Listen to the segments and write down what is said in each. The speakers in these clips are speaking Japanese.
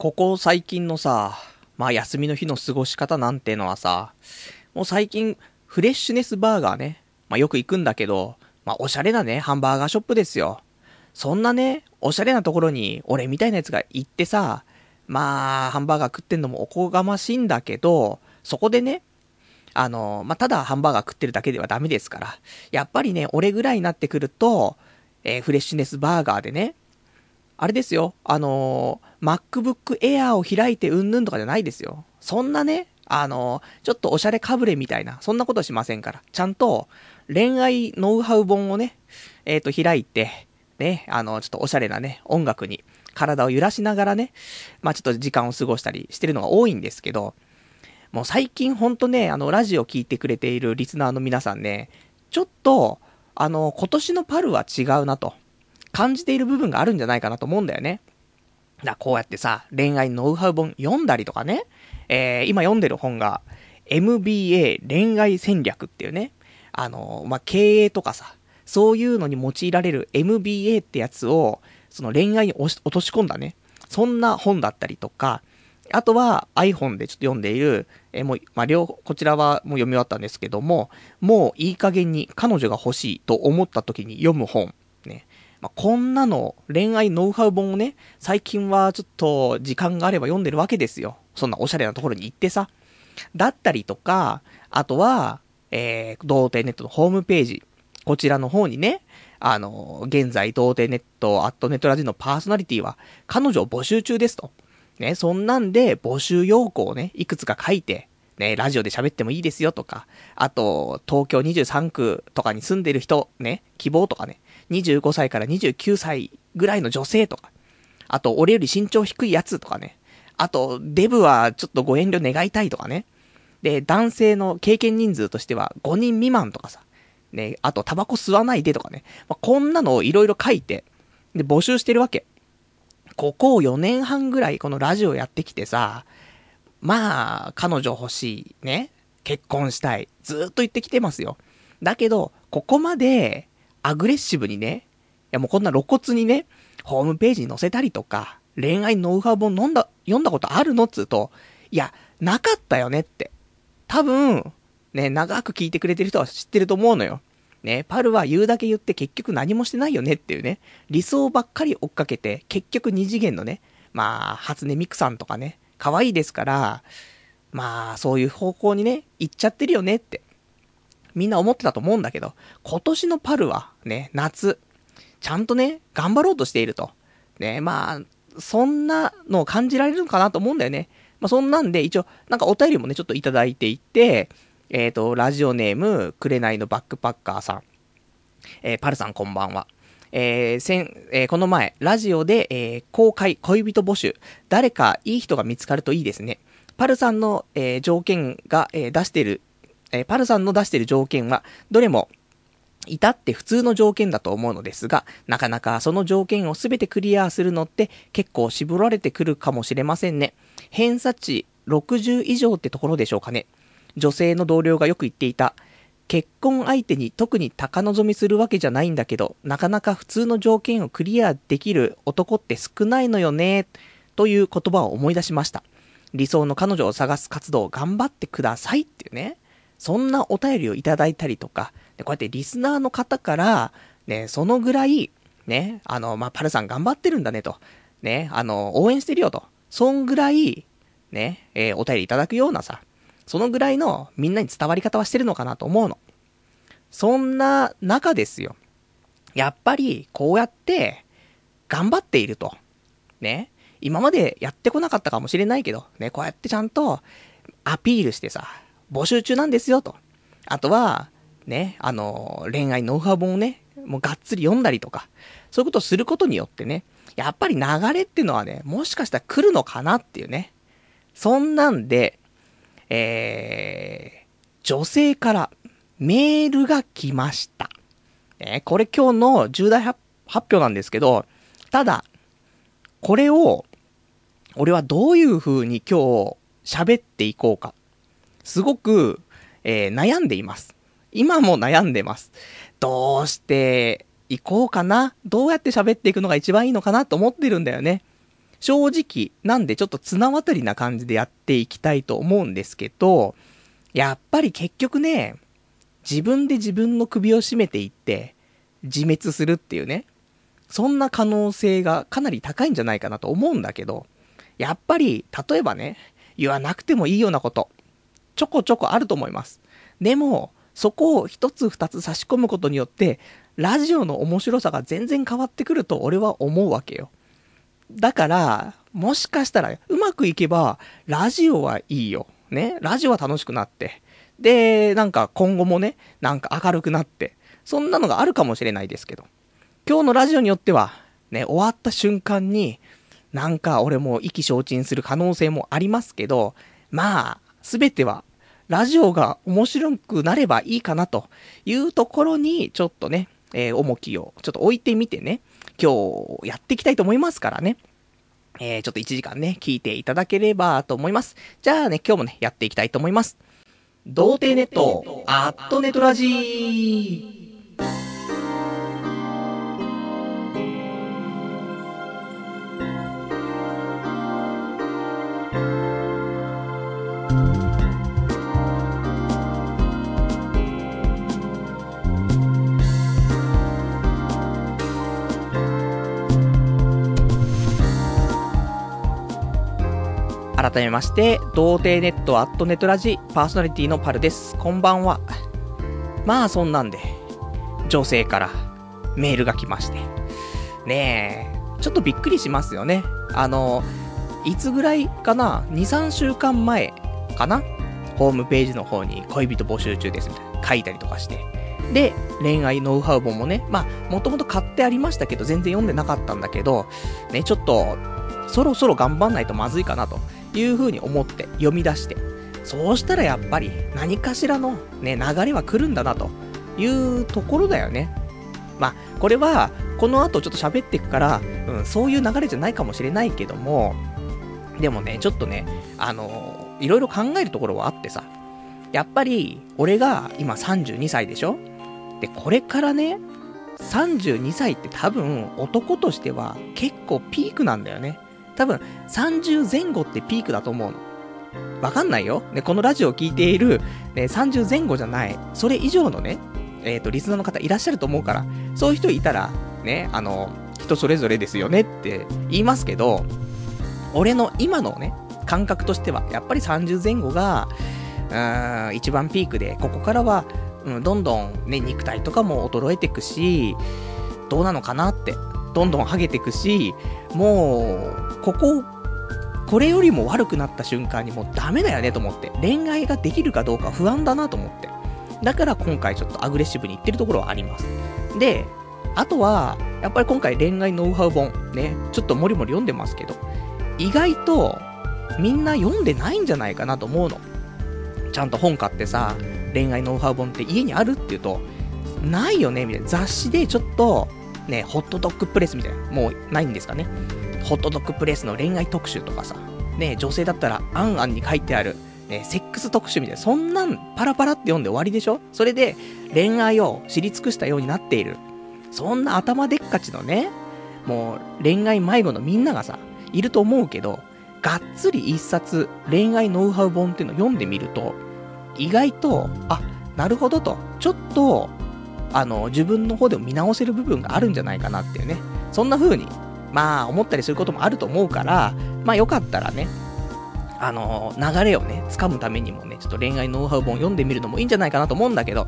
ここ最近のさ、まあ休みの日の過ごし方なんてのはさ、もう最近、フレッシュネスバーガーね、まあよく行くんだけど、まあおしゃれなね、ハンバーガーショップですよ。そんなね、おしゃれなところに、俺みたいなやつが行ってさ、まあ、ハンバーガー食ってんのもおこがましいんだけど、そこでね、あの、まあ、ただハンバーガー食ってるだけではダメですから、やっぱりね、俺ぐらいになってくると、えー、フレッシュネスバーガーでね、あれですよ、あのー、MacBook Air を開いてうんぬんとかじゃないですよ。そんなね、あのー、ちょっとおしゃれかぶれみたいな、そんなことしませんから。ちゃんと、恋愛ノウハウ本をね、えっ、ー、と、開いて、ね、あの、ちょっとおしゃれなね、音楽に体を揺らしながらね、まあちょっと時間を過ごしたりしてるのが多いんですけど、もう最近ほんとね、あの、ラジオ聞いてくれているリスナーの皆さんね、ちょっと、あの、今年のパルは違うなと、感じている部分があるんじゃないかなと思うんだよね。だこうやってさ、恋愛ノウハウ本読んだりとかね、えー、今読んでる本が、MBA 恋愛戦略っていうね、あの、まあ、経営とかさ、そういうのに用いられる MBA ってやつを、その恋愛に落とし込んだね、そんな本だったりとか、あとは iPhone でちょっと読んでいる、えもう、まあ、両、こちらはもう読み終わったんですけども、もういい加減に彼女が欲しいと思った時に読む本。まあ、こんなの、恋愛ノウハウ本をね、最近はちょっと時間があれば読んでるわけですよ。そんなおしゃれなところに行ってさ。だったりとか、あとは、えー、童貞ネットのホームページ。こちらの方にね、あの、現在、童貞ネット、アットネットラジのパーソナリティは、彼女を募集中ですと。ね、そんなんで、募集要項をね、いくつか書いて、ね、ラジオで喋ってもいいですよとか、あと、東京23区とかに住んでる人、ね、希望とかね、25歳から29歳ぐらいの女性とか、あと、俺より身長低いやつとかね、あと、デブはちょっとご遠慮願いたいとかね、で、男性の経験人数としては5人未満とかさ、ね、あとタバコ吸わないでとかね。まあ、こんなのをいろいろ書いて、で、募集してるわけ。ここを4年半ぐらいこのラジオやってきてさ、まあ、彼女欲しい、ね、結婚したい、ずっと言ってきてますよ。だけど、ここまで、アグレッシブにね、いやもうこんな露骨にね、ホームページに載せたりとか、恋愛ノウハウ本飲んだ、読んだことあるのっつうと、いや、なかったよねって。多分、ね、長く聞いてくれてる人は知ってると思うのよ。ね、パルは言うだけ言って結局何もしてないよねっていうね、理想ばっかり追っかけて、結局二次元のね、まあ、初音ミクさんとかね、可愛いですから、まあ、そういう方向にね、行っちゃってるよねって、みんな思ってたと思うんだけど、今年のパルは、ね、夏、ちゃんとね、頑張ろうとしていると。ね、まあ、そんなのを感じられるのかなと思うんだよね。まあ、そんなんで、一応、なんかお便りもね、ちょっといただいていて、えっ、ー、と、ラジオネーム、くれないのバックパッカーさん。えー、パルさんこんばんは。えー、先、えー、この前、ラジオで、えー、公開恋人募集。誰かいい人が見つかるといいですね。パルさんの、えー、条件が、えー、出してる、えー、パルさんの出してる条件は、どれも、至って普通の条件だと思うのですが、なかなかその条件をすべてクリアするのって結構絞られてくるかもしれませんね。偏差値60以上ってところでしょうかね。女性の同僚がよく言っていた、結婚相手に特に高望みするわけじゃないんだけど、なかなか普通の条件をクリアできる男って少ないのよね、という言葉を思い出しました。理想の彼女を探す活動を頑張ってくださいっていうね。そんなお便りをいただいたりとか、こうやってリスナーの方から、ね、そのぐらい、ね、あの、まあ、パルさん頑張ってるんだねと。ね、あの、応援してるよと。そんぐらい、ね、えー、お便りいただくようなさ、そのぐらいのみんなに伝わり方はしてるのかなと思うの。そんな中ですよ。やっぱりこうやって頑張っていると。ね。今までやってこなかったかもしれないけど、ね、こうやってちゃんとアピールしてさ、募集中なんですよと。あとは、ね、あの、恋愛ノウハウ本をね、もうがっつり読んだりとか、そういうことをすることによってね、やっぱり流れっていうのはね、もしかしたら来るのかなっていうね。そんなんで、えー、女性からメールが来ました。えこれ今日の重大発表なんですけど、ただ、これを、俺はどういう風に今日喋っていこうか。すごく、えー、悩んでいます。今も悩んでます。どうしていこうかな？どうやって喋っていくのが一番いいのかなと思ってるんだよね。正直、なんでちょっと綱渡りな感じでやっていきたいと思うんですけど、やっぱり結局ね、自分で自分の首を絞めていって、自滅するっていうね、そんな可能性がかなり高いんじゃないかなと思うんだけど、やっぱり、例えばね、言わなくてもいいようなこと、ちょこちょこあると思います。でも、そこを一つ二つ差し込むことによって、ラジオの面白さが全然変わってくると俺は思うわけよ。だから、もしかしたら、うまくいけば、ラジオはいいよ。ね？ラジオは楽しくなって。で、なんか今後もね、なんか明るくなって。そんなのがあるかもしれないですけど。今日のラジオによっては、ね、終わった瞬間に、なんか俺も意気消沈する可能性もありますけど、まあ、すべてはラジオが面白くなればいいかなというところに、ちょっとね、えー、重きをちょっと置いてみてね、今日やっていきたいと思いますからね。えー、ちょっと1時間ね、聞いていただければと思います。じゃあね、今日もね、やっていきたいと思います。童貞ネット、アットネットラジー。改めまして、童貞ネットアットネットラジパーソナリティのパルです。こんばんは。まあそんなんで、女性からメールが来まして。ねえ、ちょっとびっくりしますよね。あの、いつぐらいかな ?2、3週間前かな？ホームページの方に恋人募集中ですみたいな書いたりとかして。で、恋愛ノウハウ本もね、まあ、もともと買ってありましたけど、全然読んでなかったんだけど、ね、ちょっと、そろそろ頑張んないとまずいかなと。いう風に思って読み出して、そうしたらやっぱり何かしらのね、流れは来るんだなというところだよね。まあ、これは、この後ちょっと喋っていくから、うん、そういう流れじゃないかもしれないけども、でもね、ちょっとね、あのー、いろいろ考えるところはあってさ、やっぱり、俺が今32歳でしょ？で、これからね、32歳って多分男としては結構ピークなんだよね。多分、30前後ってピークだと思うの。わかんないよ。ね、このラジオを聴いている、ね、30前後じゃない、それ以上のね、えっ、ー、と、リスナーの方いらっしゃると思うから、そういう人いたら、ね、あの、人それぞれですよねって言いますけど、俺の今のね、感覚としては、やっぱり30前後が、うーん、一番ピークで、ここからは、うん、どんどんね、肉体とかも衰えていくし、どうなのかなって、どんどんハゲていくし、もう、ここ、これよりも悪くなった瞬間にもうダメだよねと思って、恋愛ができるかどうか不安だなと思って。だから今回ちょっとアグレッシブに言ってるところはあります。で、あとは、やっぱり今回恋愛ノウハウ本、ね、ちょっともりもり読んでますけど、意外とみんな読んでないんじゃないかなと思うの。ちゃんと本買ってさ、恋愛ノウハウ本って家にあるって言うと、ないよねみたいな。雑誌でちょっと、ね、ホットドッグプレスみたいな、もうないんですかね。ホットドッグプレスの恋愛特集とかさ、ね、女性だったら、アンアンに書いてある、ね、セックス特集みたいな、そんなんパラパラって読んで終わりでしょ？それで、恋愛を知り尽くしたようになっている。そんな頭でっかちのね、もう恋愛迷子のみんながさ、いると思うけど、がっつり一冊恋愛ノウハウ本っていうのを読んでみると、意外と、あ、なるほどと、ちょっと、あの、自分の方でも見直せる部分があるんじゃないかなっていうね。そんな風にまあ、思ったりすることもあると思うから、まあ、よかったらね、あの、流れをね、掴むためにもね、ちょっと恋愛ノウハウ本読んでみるのもいいんじゃないかなと思うんだけど、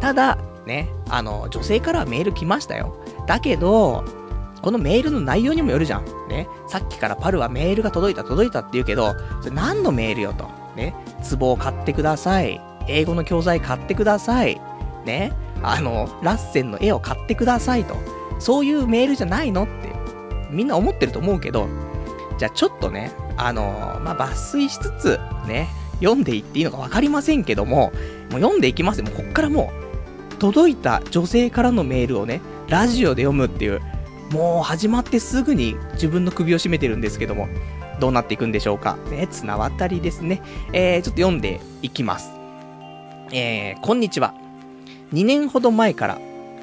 ただ、ね、あの、女性からはメール来ましたよ。だけど、このメールの内容にもよるじゃん。ね。さっきからパルはメールが届いた届いたって言うけど、それ何のメールよと。ね。壺を買ってください。英語の教材買ってください。ね。あの、ラッセンの絵を買ってくださいと。そういうメールじゃないのってみんな思ってると思うけど、じゃあちょっとね、あのー、まあ、抜粋しつつ、ね、読んでいっていいのか分かりませんけども、もう読んでいきますよ。もうこっからもう、届いた女性からのメールをね、ラジオで読むっていう、もう始まってすぐに自分の首を絞めてるんですけども、どうなっていくんでしょうか。ね、綱渡りですね。えー、ちょっと読んでいきます。えー、こんにちは。2年ほど前から、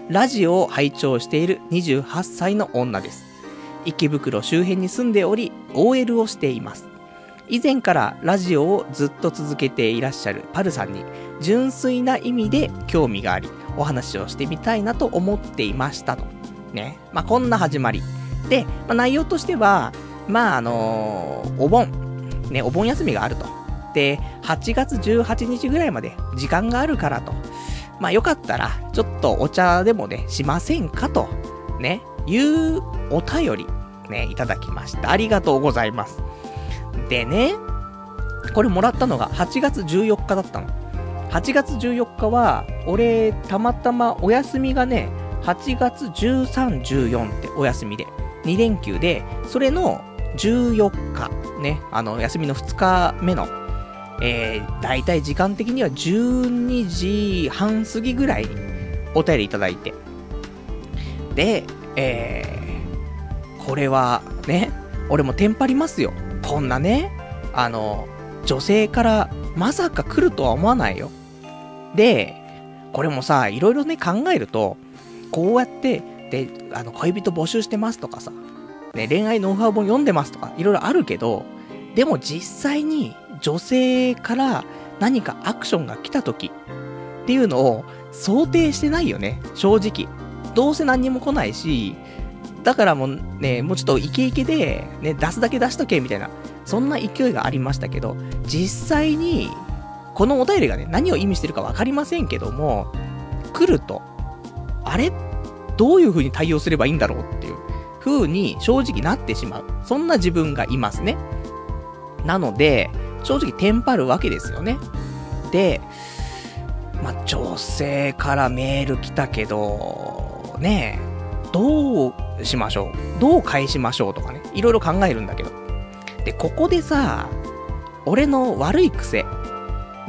ラジオを拝聴している28歳の女です。池袋周辺に住んでおり、OL をしています。以前からラジオをずっと続けていらっしゃるパルさんに、純粋な意味で興味があり、お話をしてみたいなと思っていましたと。ね。まあ、こんな始まり。で、まあ、内容としては、まあ、あのーお盆、ね、お盆休みがあると。で、8月18日ぐらいまで時間があるからと。まあ、よかったら、ちょっとお茶でもね、しませんかと。ね、いうお便り、ね、いただきました。ありがとうございます。でね、これもらったのが8月14日だったの。8月14日は、俺、たまたまお休みがね、8月13、14ってお休みで、2連休で、それの14日、ね、あの、休みの2日目の、えー、だいたい時間的には12時半過ぎぐらいにお便りいただいて。で、えー、これはね、俺もテンパりますよ。こんなね、あの、女性からまさか来るとは思わないよ。で、これもさ、いろいろね考えると、こうやって、で、あの、恋人募集してますとかさ、ね、恋愛ノウハウ本読んでますとか、いろいろあるけど、でも実際に女性から何かアクションが来た時っていうのを想定してないよね、正直。どうせ何にも来ないし、だからもうね、もうちょっとイケイケで、ね、出すだけ出しとけみたいな、そんな勢いがありましたけど、実際に、このお便りがね、何を意味してるかわかりませんけども、来ると、あれ？どういう風に対応すればいいんだろうっていう風に正直なってしまう。そんな自分がいますね。なので、正直テンパるわけですよね。で、まあ、女性からメール来たけど、ね、どうしましょうどう返しましょうとかね、いろいろ考えるんだけど。で、ここでさ、俺の悪い癖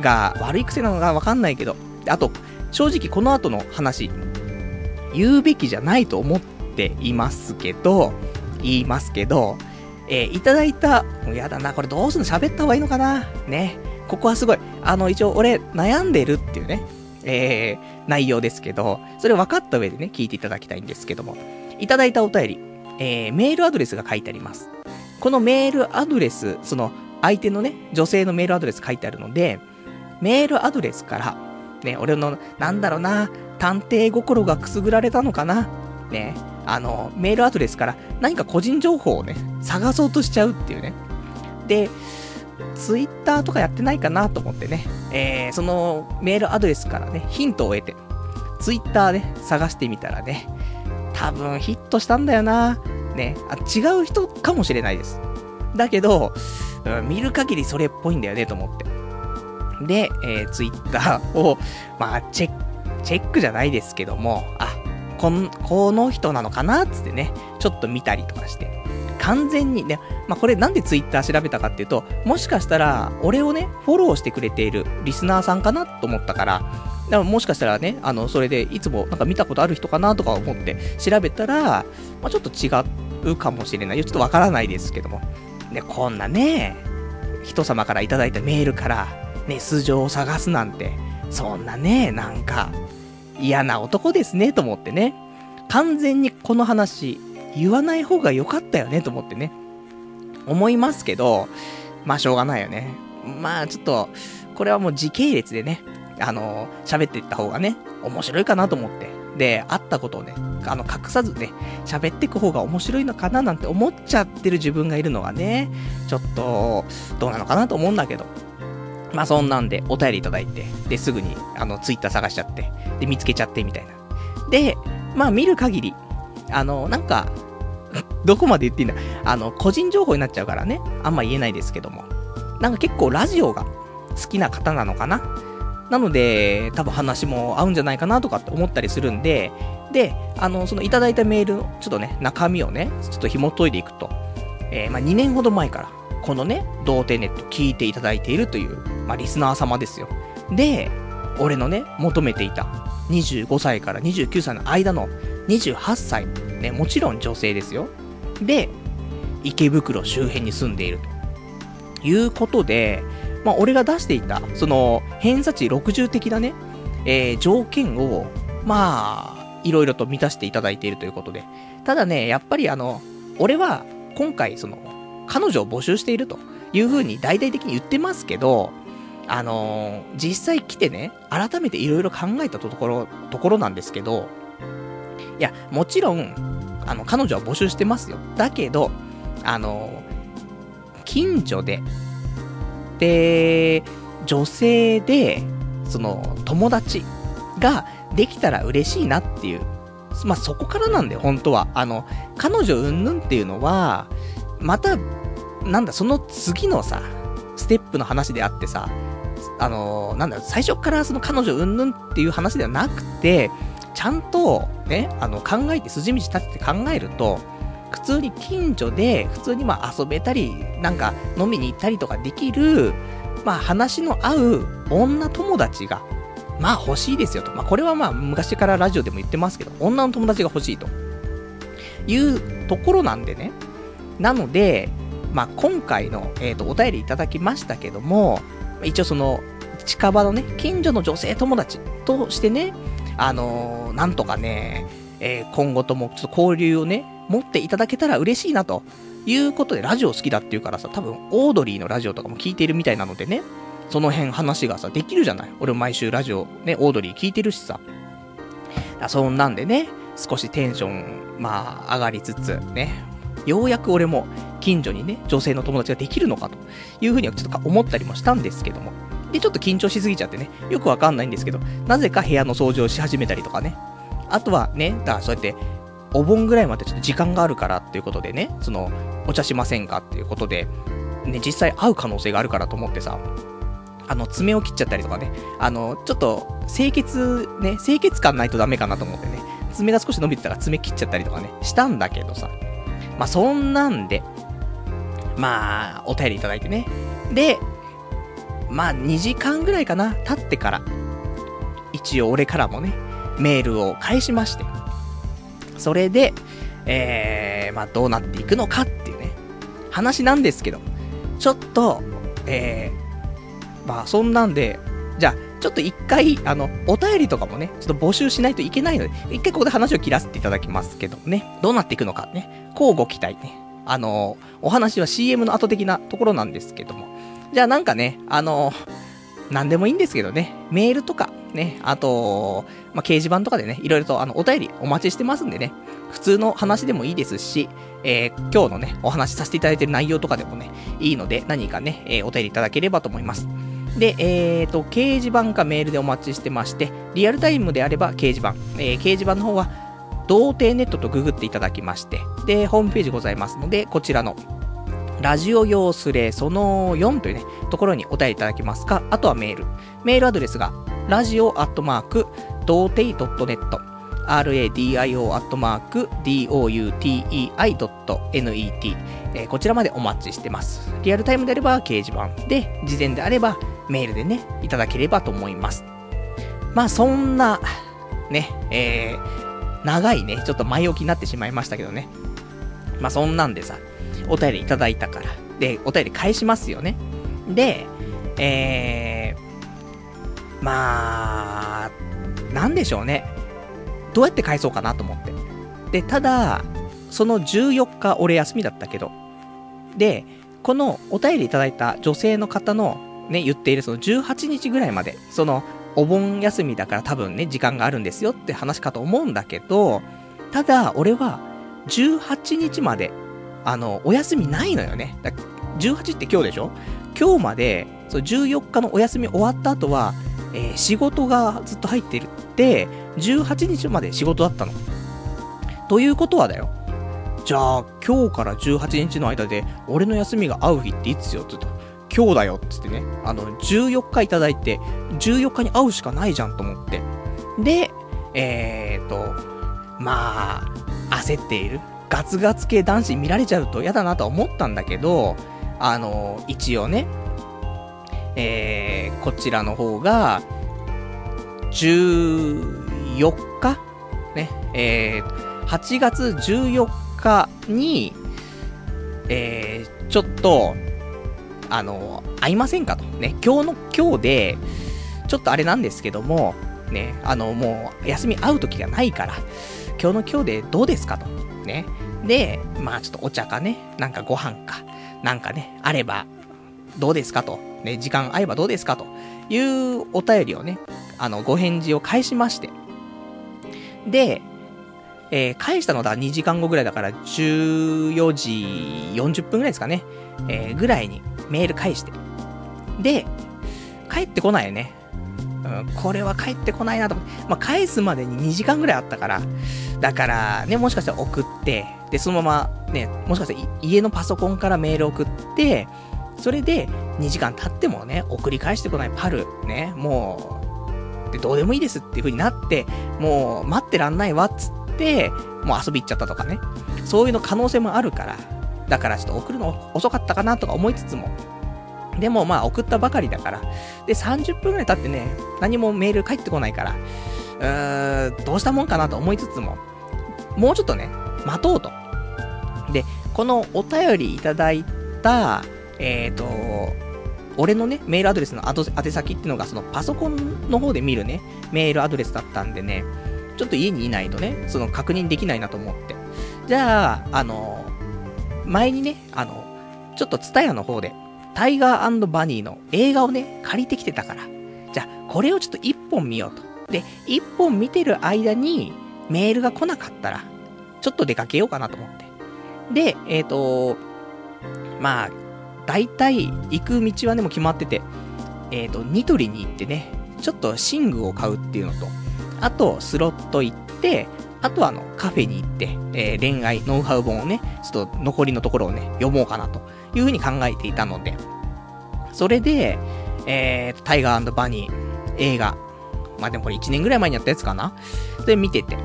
が、悪い癖なのかわかんないけど、あと、正直この後の話、言うべきじゃないと思っていますけど、言いますけど、えーいただいた、やだな、これどうするの喋った方がいいのかなね。ここはすごい、あの、一応俺悩んでるっていうね、えー、内容ですけど、それを分かった上でね、聞いていただきたいんですけども、いただいたお便り、えー、メールアドレスが書いてあります。このメールアドレス、その、相手のね、女性のメールアドレス書いてあるので、メールアドレスから、ね、俺の、なんだろうな、探偵心がくすぐられたのかなね、あの、メールアドレスから何か個人情報をね、探そうとしちゃうっていうね。で、ツイッターとかやってないかなと思ってね、えー、そのメールアドレスからね、ヒントを得て、ツイッターで探してみたらね、多分ヒットしたんだよな。ね、あ違う人かもしれないです。だけど、うん見る限りそれっぽいんだよねと思って。で、えー、ツイッターを、まあ、チェック、チェックじゃないですけども、あ、こん、この人なのかなっつってね、ちょっと見たりとかして。完全にね、まあ、これなんでツイッター調べたかっていうと、もしかしたら、俺をね、フォローしてくれているリスナーさんかなと思ったから、だからもしかしたらね、あの、それでいつもなんか見たことある人かなとか思って調べたら、まあ、ちょっと違うかもしれない。ちょっとわからないですけども。ね、こんなね、人様からいただいたメールから、ね、素性を探すなんて、そんなね、なんか、嫌な男ですね、と思ってね。完全にこの話、言わない方が良かったよね、と思ってね。思いますけど、まあしょうがないよね。まあちょっと、これはもう時系列でね、あの喋っていった方がね、面白いかなと思って。で、あったことをね、あの、隠さずね、喋っていく方が面白いのかななんて思っちゃってる自分がいるのがね、ちょっと、どうなのかなと思うんだけど。まあそんなんで、お便りいただいて、で、すぐに、あの、ツイッター探しちゃって、で、見つけちゃってみたいな。で、まあ見る限り、あの、なんか、どこまで言っていいんだ？あの、個人情報になっちゃうからね、あんま言えないですけども。なんか結構ラジオが好きな方なのかな？なので、多分話も合うんじゃないかなとかって思ったりするんで、で、あの、そのいただいたメールの、ちょっとね、中身をね、ちょっと紐解いていくと、えーまあ2年ほど前から、このね、童貞ネット聞いていただいているという、まあリスナー様ですよ。で、俺のね、求めていた、25歳から29歳の間の28歳、ね、もちろん女性ですよ。で、池袋周辺に住んでいると。いうことで、まあ、俺が出していた、その、偏差値60的なね、えー条件を、まあ、いろいろと満たしていただいているということで。ただね、やっぱりあの、俺は今回その、彼女を募集しているという風に大々的に言ってますけど、あのー、実際来てね、改めていろいろ考えたところ、ところなんですけど、いや、もちろん、あの、彼女は募集してますよ。だけど、あの、近所で、で、女性で、その、友達ができたら嬉しいなっていう。まあ、そこからなんだよ、本当は。あの、彼女うんぬんっていうのは、また、なんだ、その次のさ、ステップの話であってさ、あのなんだ、最初からその彼女うんぬんっていう話ではなくて、ちゃんと、ね、あの、考えて筋道立てて考えると、普通に近所で、普通にまあ遊べたり、なんか飲みに行ったりとかできる、まあ話の合う女友達が、まあ欲しいですよと。まあこれはまあ昔からラジオでも言ってますけど、女の友達が欲しいと。いうところなんでね。なので、まあ今回の、えっ、ー、と、お便りいただきましたけども、一応その、近場のね、近所の女性友達としてね、あのー、なんとかね、えー、今後ともちょっと交流をね、持っていただけたら嬉しいなということで、ラジオ好きだっていうからさ、多分、オードリーのラジオとかも聞いてるみたいなのでね、その辺話がさ、できるじゃない？俺も毎週ラジオ、ね、オードリー聞いてるしさ。だそんなんでね、少しテンション、まあ、上がりつつ、ね、ようやく俺も近所にね、女性の友達ができるのかというふうにはちょっと思ったりもしたんですけども。で、ちょっと緊張しすぎちゃってね、よくわかんないんですけど、なぜか部屋の掃除をし始めたりとかね。あとはね、だからそうやって、お盆ぐらいまでちょっと時間があるからっていうことでね、その、お茶しませんかっていうことで、ね、実際会う可能性があるからと思ってさ、あの、爪を切っちゃったりとかね、あの、ちょっと、清潔、ね、清潔感ないとダメかなと思ってね、爪が少し伸びてたら爪切っちゃったりとかね、したんだけどさ、まあ、そんなんで、まあ、お便りいただいてね。で、まあ、2時間ぐらいかな、経ってから、一応俺からもね、メールを返しまして。それで、えー、まあ、どうなっていくのかっていうね、話なんですけど、ちょっと、えー、まあ、そんなんで、じゃあ、ちょっと一回、あの、お便りとかもね、ちょっと募集しないといけないので、一回ここで話を切らせていただきますけどね、どうなっていくのかね、交互期待ね。あの、お話は CM の後的なところなんですけども。じゃあなんかね、あの、なんでもいいんですけどね、メールとか、ね、あと、まあ、掲示板とかでね、いろいろとあの、お便りお待ちしてますんでね、普通の話でもいいですし、えー、今日のね、お話しさせていただいている内容とかでもね、いいので、何かね、えー、お便りいただければと思います。で、えーと、掲示板かメールでお待ちしてまして、リアルタイムであれば掲示板、えー、掲示板の方は、童貞ネットとググっていただきまして、で、ホームページございますので、こちらの、ラジオ用スレその4というね、ところにお便りいただけますか、あとはメール。メールアドレスが、ラジオアットマーク、童貞 .net、radio アットマーク、doutei.net、えー、こちらまでお待ちしてます。リアルタイムであれば掲示板で、事前であればメールでね、いただければと思います。まあそんな、ね、えー、長いね、ちょっと前置きになってしまいましたけどね。まあそんなんでさ、お便りいただいたから。で、お便り返しますよね。で、えー、まあ、なんでしょうね。どうやって返そうかなと思って。で、ただ、その14日俺休みだったけど、で、このお便りいただいた女性の方のね、言っているその18日ぐらいまで、そのお盆休みだから多分ね、時間があるんですよって話かと思うんだけど、ただ、俺は、18日まで、あの、お休みないのよね。18って今日でしょ？今日まで、その14日のお休み終わった後は、えー、仕事がずっと入ってるって、18日まで仕事だったの。ということはだよ。じゃあ、今日から18日の間で、俺の休みが合う日っていつよって言うと、今日だよっ、つってね。あの、14日いただいて、14日に会うしかないじゃんと思って。で、えーと、まあ、焦っている。ガツガツ系男子見られちゃうと嫌だなと思ったんだけど、あの、一応ね、えー、こちらの方が、14日？ね、えー、8月14日に、えー、ちょっと、あの、会いませんかと。ね、今日の今日で、ちょっとあれなんですけども、ね、あの、もう、休み会う時がないから、今日の今日でどうですかと。ね。で、まあちょっとお茶かね、なんかご飯か、なんかね、あれば、どうですか？と。ね、時間合えばどうですか？というお便りをね、あの、ご返事を返しまして。で、えー、返したのだ2時間後ぐらいだから14時40分ぐらいですかね。えー、ぐらいにメール返して。で、帰ってこないよね。うん、これは帰ってこないなと思って。まあ、返すまでに2時間ぐらいあったから。だからね、もしかしたら送って、で、そのままね、もしかしたら家のパソコンからメール送って、それで2時間経ってもね、送り返してこないパル、ね、もう、で、どうでもいいですっていう風になって、もう待ってらんないわっつって、もう遊び行っちゃったとかね。そういうの可能性もあるから、だからちょっと送るの遅かったかなとか思いつつも、でもまあ送ったばかりだから。で、30分くらい経ってね、何もメール返ってこないから、うーん、どうしたもんかなと思いつつも、もうちょっとね、待とうと。で、このお便りいただいた、えっ、ー、と、俺のね、メールアドレスの宛先っていうのが、そのパソコンの方で見るね、メールアドレスだったんでね、ちょっと家にいないとね、その確認できないなと思って。じゃあ、あの、前にね、あの、ちょっとツタヤの方で、タイガーバニーの映画をね、借りてきてたから、じゃあ、これをちょっと一本見ようと。で、一本見てる間に、メールが来なかったら、ちょっと出かけようかなと思って。で、えっ、ー、と、まあ、大体、行く道はでも決まってて、えっ、ー、と、ニトリに行ってね、ちょっと寝具を買うっていうのと、あと、スロット行って、あとはあの、カフェに行って、えー、恋愛、ノウハウ本をね、ちょっと残りのところをね、読もうかなというふうに考えていたので、それで、えー、タイガーバニー映画、まあでもこれ1年ぐらい前にやったやつかな？で、見てて。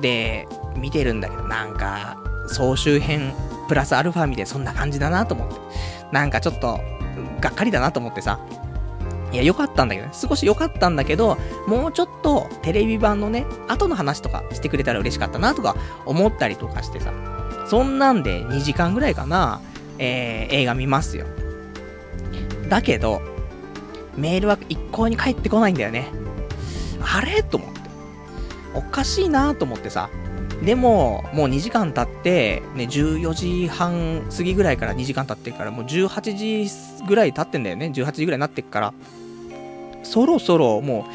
で、見てるんだけど、なんか、総集編、プラスアルファ見てそんな感じだなと思って。なんかちょっと、がっかりだなと思ってさ。いや、良かったんだけどね。少し良かったんだけど、もうちょっとテレビ版のね、後の話とかしてくれたら嬉しかったなとか思ったりとかしてさ。そんなんで2時間ぐらいかな、えー、映画見ますよ。だけど、メールは一向に返ってこないんだよね。あれ？と思って。おかしいなと思ってさ。でも、もう2時間経って、ね、14時半過ぎぐらいから2時間経ってから、もう18時ぐらい経ってんだよね。18時ぐらいになってっから。そろそろも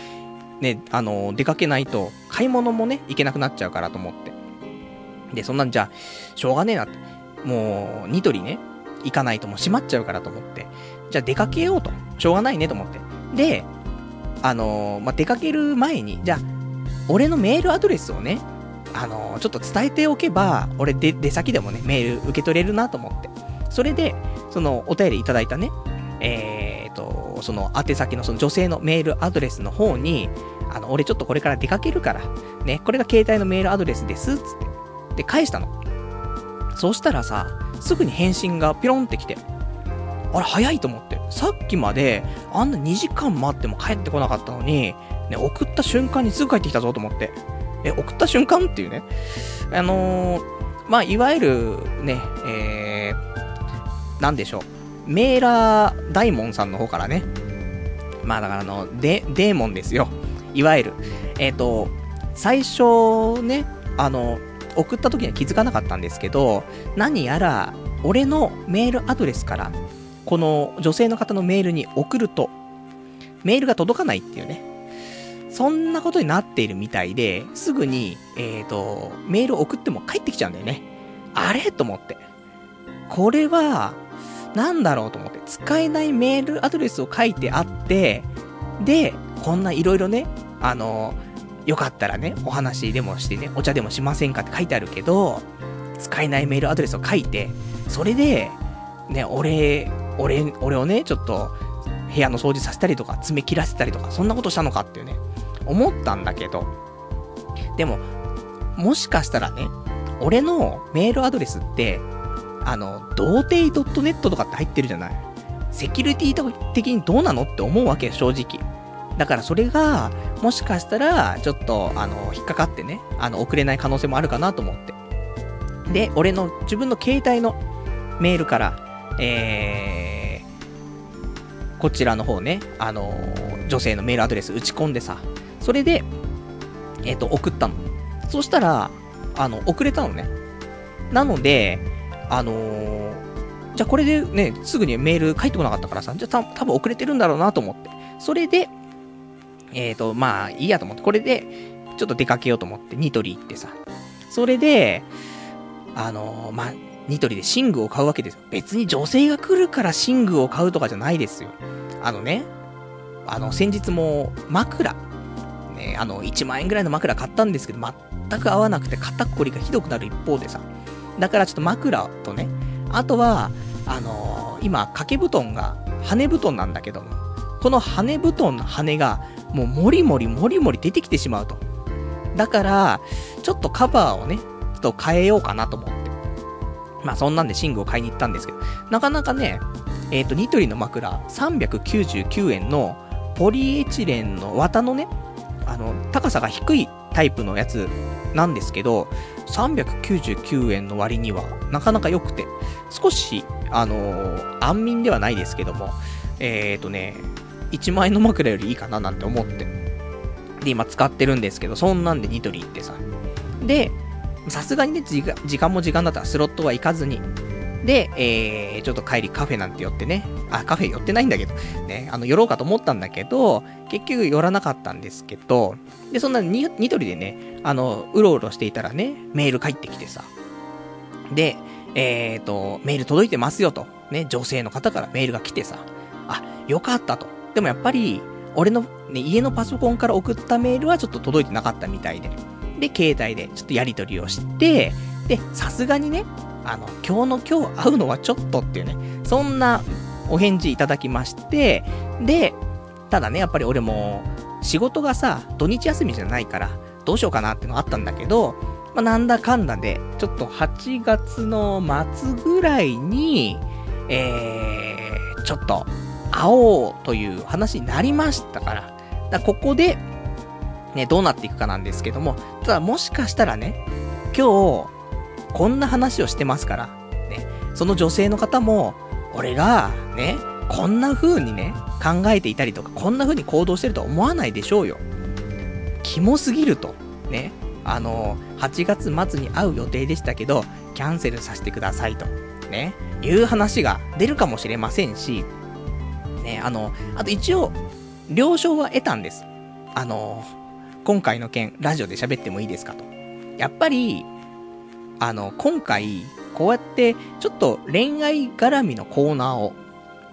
う、ね、あの、出かけないと、買い物もね、行けなくなっちゃうからと思って。で、そんなんじゃ、しょうがねえなって。もう、ニトリね、行かないともう閉まっちゃうからと思って。じゃあ出かけようと。しょうがないねと思って。で、あのー、まあ、出かける前に、じゃあ、俺のメールアドレスをね、あのー、ちょっと伝えておけば、俺で、出先でもね、メール受け取れるなと思って。それで、その、お便りいただいたね、えーと、その、宛先のその女性のメールアドレスの方に、あの、俺ちょっとこれから出かけるから、ね、これが携帯のメールアドレスです、つって。で、返したの。そしたらさ、すぐに返信がピロンってきて、あれ早いと思って。さっきまであんな2時間待っても帰ってこなかったのに、ね、送った瞬間にすぐ帰ってきたぞと思って。え、送った瞬間っていうね。あのー、まあ、いわゆるね、えー、なんでしょう。メーラー大門さんの方からね。まあだからあの、デ、デーモンですよ。いわゆる。えっ、ー、と、最初ね、あの、送った時には気づかなかったんですけど、何やら、俺のメールアドレスから、この女性の方のメールに送ると、メールが届かないっていうね。そんなことになっているみたいで、すぐに、えっ、ー、と、メールを送っても返ってきちゃうんだよね。あれ？と思って。これは、なんだろうと思って。使えないメールアドレスを書いてあって、で、こんないろいろね、あの、よかったらね、お話でもしてね、お茶でもしませんかって書いてあるけど、使えないメールアドレスを書いて、それで、ね、俺、俺、俺をね、ちょっと、部屋の掃除させたりとか、爪切らせたりとか、そんなことしたのかっていうね、思ったんだけど、でも、もしかしたらね、俺のメールアドレスって、あの、童貞 .net とかって入ってるじゃない？セキュリティ的にどうなのって思うわけ、正直。だからそれが、もしかしたら、ちょっと、あの、引っかかってね、あの、送れない可能性もあるかなと思って。で、俺の、自分の携帯のメールから、えー、こちらの方ね、あの女性のメールアドレス打ち込んでさ、それで、えっ、ー、と、送ったの。そしたら、あの、遅れたのね。なので、あのー、じゃあこれでね、すぐにメール返ってこなかったからさ、じゃあた多分遅れてるんだろうなと思って。それで、えっ、と、まあ、いいやと思って、これで、ちょっと出かけようと思って、ニトリ行ってさ。それで、あの、まあ、ニトリで寝具を買うわけですよ。別に女性が来るから寝具を買うとかじゃないですよ。あのね、あの、先日も枕、ね、あの、1万円ぐらいの枕買ったんですけど、全く合わなくて肩こりがひどくなる一方でさ。だからちょっと枕とね、あとは、あのー、今、掛け布団が羽布団なんだけども、この羽布団の羽が、もうもりもりもりもり出てきてしまうと。だから、ちょっとカバーをね、ちょっと変えようかなと思って。まあそんなんで寝具を買いに行ったんですけど、なかなかね、えっ、ー、と、ニトリの枕、399円のポリエチレンの綿のね、あの、高さが低いタイプのやつなんですけど、399円の割にはなかなか良くて、少し、あのー、安眠ではないですけども、えっ、ー、とね、1万円の枕よりいいかななんて思って。で、今使ってるんですけど、そんなんでニトリ行ってさ。で、さすがにね時、間も時間だったらスロットは行かずに。で、えー、ちょっと帰りカフェなんて寄ってね。あ、カフェ寄ってないんだけど、ね、あの、寄ろうかと思ったんだけど、結局寄らなかったんですけど、で、そんなニニトリでね、あの、うろうろしていたらね、メール返ってきてさ。で、えーと、メール届いてますよと。ね、女性の方からメールが来てさ。あ、よかったと。でもやっぱり、俺の、ね、家のパソコンから送ったメールはちょっと届いてなかったみたいで。で、携帯でちょっとやり取りをして、で、さすがにね、あの、今日の今日会うのはちょっとっていうね、そんなお返事いただきまして、で、ただね、やっぱり俺も、仕事がさ、土日休みじゃないから、どうしようかなってのあったんだけど、まあ、なんだかんだで、ちょっと8月の末ぐらいに、えー、ちょっと、会おうという話になりましたから、だからここで、ね、どうなっていくかなんですけども、ただもしかしたらね、今日、こんな話をしてますから、ね、その女性の方も、俺が、ね、こんな風にね、考えていたりとか、こんな風に行動してるとは思わないでしょうよ。キモすぎると、ね、あの、8月末に会う予定でしたけど、キャンセルさせてくださいと、ね、いう話が出るかもしれませんし、ね、あの、あと一応、了承は得たんです。あの、今回の件、ラジオで喋ってもいいですかと。やっぱり、あの、今回、こうやって、ちょっと恋愛絡みのコーナーを、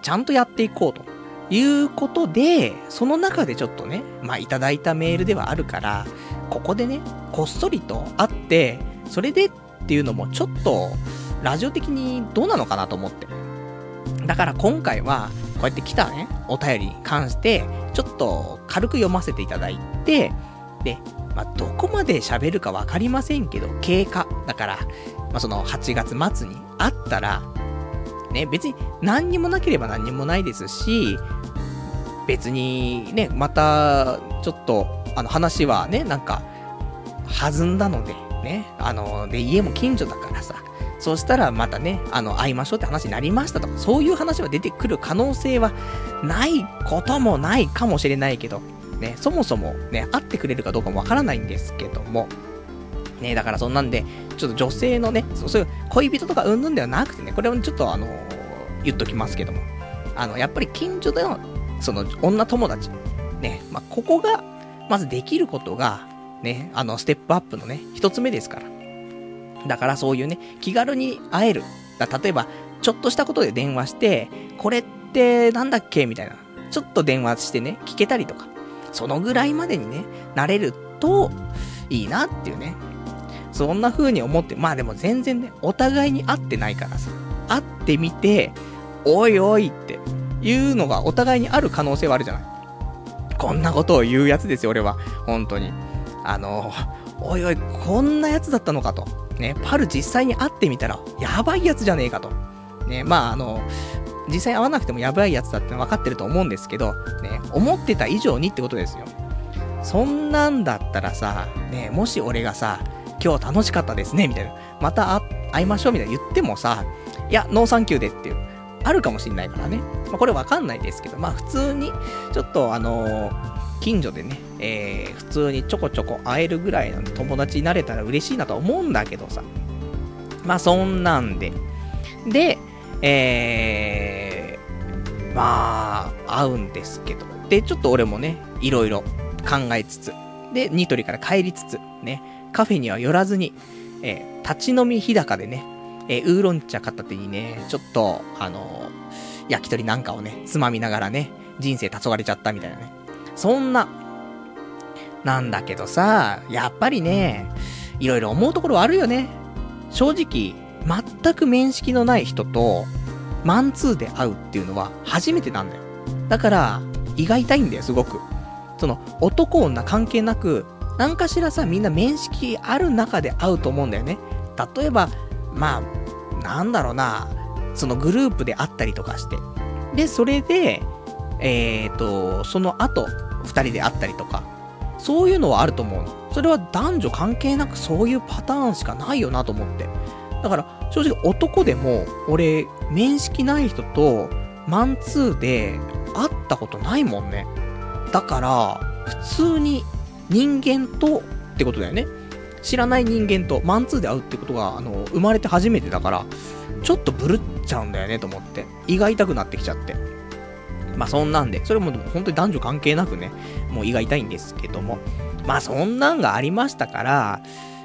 ちゃんとやっていこうと。いうことで、その中でちょっとね、まあ、いただいたメールではあるから、ここでね、こっそりと会って、それでっていうのもちょっと、ラジオ的にどうなのかなと思って。だから今回は、こうやって来たね、お便りに関して、ちょっと軽く読ませていただいて、で、まあ、どこまで喋るかわかりませんけど、経過。だから、まあ、その8月末に会ったら、ね、別に何にもなければ何にもないですし、別にね、また、ちょっと、あの話はね、なんか、弾んだので、ね、あの、で、家も近所だからさ、そしたらまたね、あの、会いましょうって話になりましたとか、そういう話は出てくる可能性はないこともないかもしれないけど、ね、そもそもね、会ってくれるかどうかもわからないんですけども、ね、だからそんなんで、ちょっと女性のね、そういう恋人とかうんぬんではなくてね、これをちょっとあのー、言っときますけども、あの、やっぱり近所での、その女友達、ね、まあ、ここが、まずできることが、ね、あの、ステップアップのね、一つ目ですから。だからそういうね、気軽に会える。だ例えば、ちょっとしたことで電話して、これってなんだっけ？みたいな。ちょっと電話してね、聞けたりとか。そのぐらいまでにね、なれると、いいなっていうね。そんな風に思って、まあでも全然ね、お互いに会ってないからさ、会ってみて、おいおいっていうのがお互いにある可能性はあるじゃない。こんなことを言うやつですよ、俺は。本当に。あの、おいおい、こんなやつだったのかと。ね、パル実際に会ってみたら、やばいやつじゃねえかと。ね、まああの、実際会わなくてもやばいやつだって分かってると思うんですけど、ね、思ってた以上にってことですよ。そんなんだったらさ、ね、もし俺がさ、今日楽しかったですね、みたいな。また会いましょう、みたいな言ってもさ、いや、ノーサンキューでっていう、あるかもしんないからね。まあ、これわかんないですけど、まあ普通に、ちょっとあのー、近所でね、えー、普通にちょこちょこ会えるぐらいの友達になれたら嬉しいなと思うんだけどさ。まあそんなんで。で、えー、まあ、会うんですけど。で、ちょっと俺もね、いろいろ考えつつ、で、ニトリから帰りつつ、ね、カフェには寄らずに、えー、立ち飲み日高でね、えー、ウーロン茶片手にね、ちょっと、あのー、焼き鳥なんかをね、つまみながらね、人生黄昏れちゃったみたいなね。そんな、なんだけどさ、やっぱりね、いろいろ思うところはあるよね。正直、全く面識のない人と、マンツーで会うっていうのは初めてなんだよ。だから、胃が痛いんだよ、すごく。その、男女関係なく、何かしらさ、みんな面識ある中で会うと思うんだよね。例えば、まあ、なんだろうな、そのグループで会ったりとかして。で、それで、えっ、ー、と、その後、二人で会ったりとか。そういうのはあると思うの。それは男女関係なくそういうパターンしかないよなと思って。だから、正直男でも、俺、面識ない人と、マンツーで会ったことないもんね。だから、普通に人間とってことだよね。知らない人間とマンツーで会うってことが、あの、生まれて初めてだから、ちょっとブルっちゃうんだよねと思って。胃が痛くなってきちゃって。まあそんなんで、それも本当に男女関係なくね、もう胃が痛いんですけども。まあそんなんがありましたから、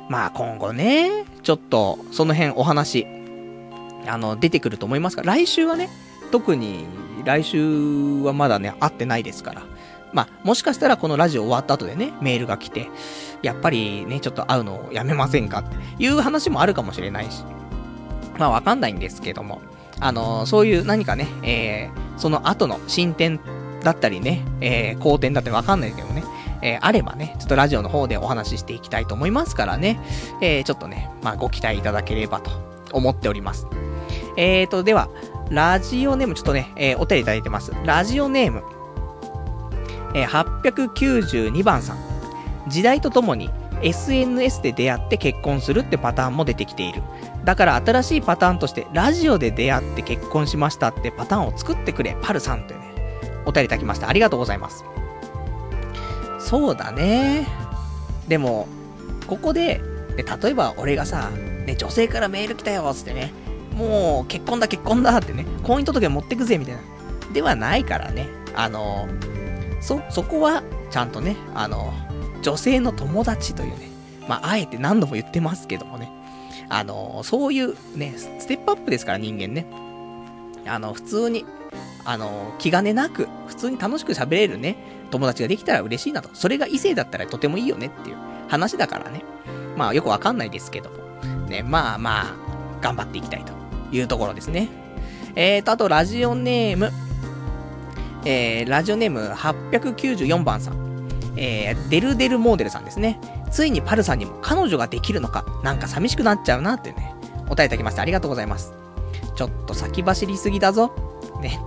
まあ今後ね、ちょっとその辺お話、あの、出てくると思いますが、来週はね、特に来週はまだね、会ってないですから。まあ、もしかしたらこのラジオ終わった後でね、メールが来て、やっぱりね、ちょっと会うのをやめませんかっていう話もあるかもしれないし。まあわかんないんですけども。あの、そういう何かね、えー、その後の進展だったりね、えー、好転だったりわかんないけどね、えー、あればね、ちょっとラジオの方でお話ししていきたいと思いますからね、えー、ちょっとね、まあご期待いただければと思っております。えーと、では、ラジオネームちょっとね、えー、お手いただいてます。ラジオネーム、えー、892番さん。時代とともに SNS で出会って結婚するってパターンも出てきている。だから新しいパターンとして、ラジオで出会って結婚しましたってパターンを作ってくれ、パルさんというね、お便りいただきました。ありがとうございます。そうだね。でも、ここで、で例えば俺がさ、ね、女性からメール来たよ、つってね、もう結婚だ結婚だってね、婚姻届持ってくぜ、みたいな。ではないからね。あの、そ、そこは、ちゃんとね、あの、女性の友達というね、まあ、あえて何度も言ってますけどもね、あの、そういうね、ステップアップですから、人間ね。あの、普通に、あの、気兼ねなく、普通に楽しく喋れるね、友達ができたら嬉しいなと。それが異性だったらとてもいいよねっていう話だからね。まあ、よくわかんないですけども。ね、まあまあ、頑張っていきたいというところですね。えーと、あと、ラジオネーム、えー、ラジオネーム894番さん。えー、デルデルモーデルさんですね。ついにパルさんにも彼女ができるのか、なんか寂しくなっちゃうなってね、お答えいただきましてありがとうございます。ちょっと先走りすぎだぞ。ね。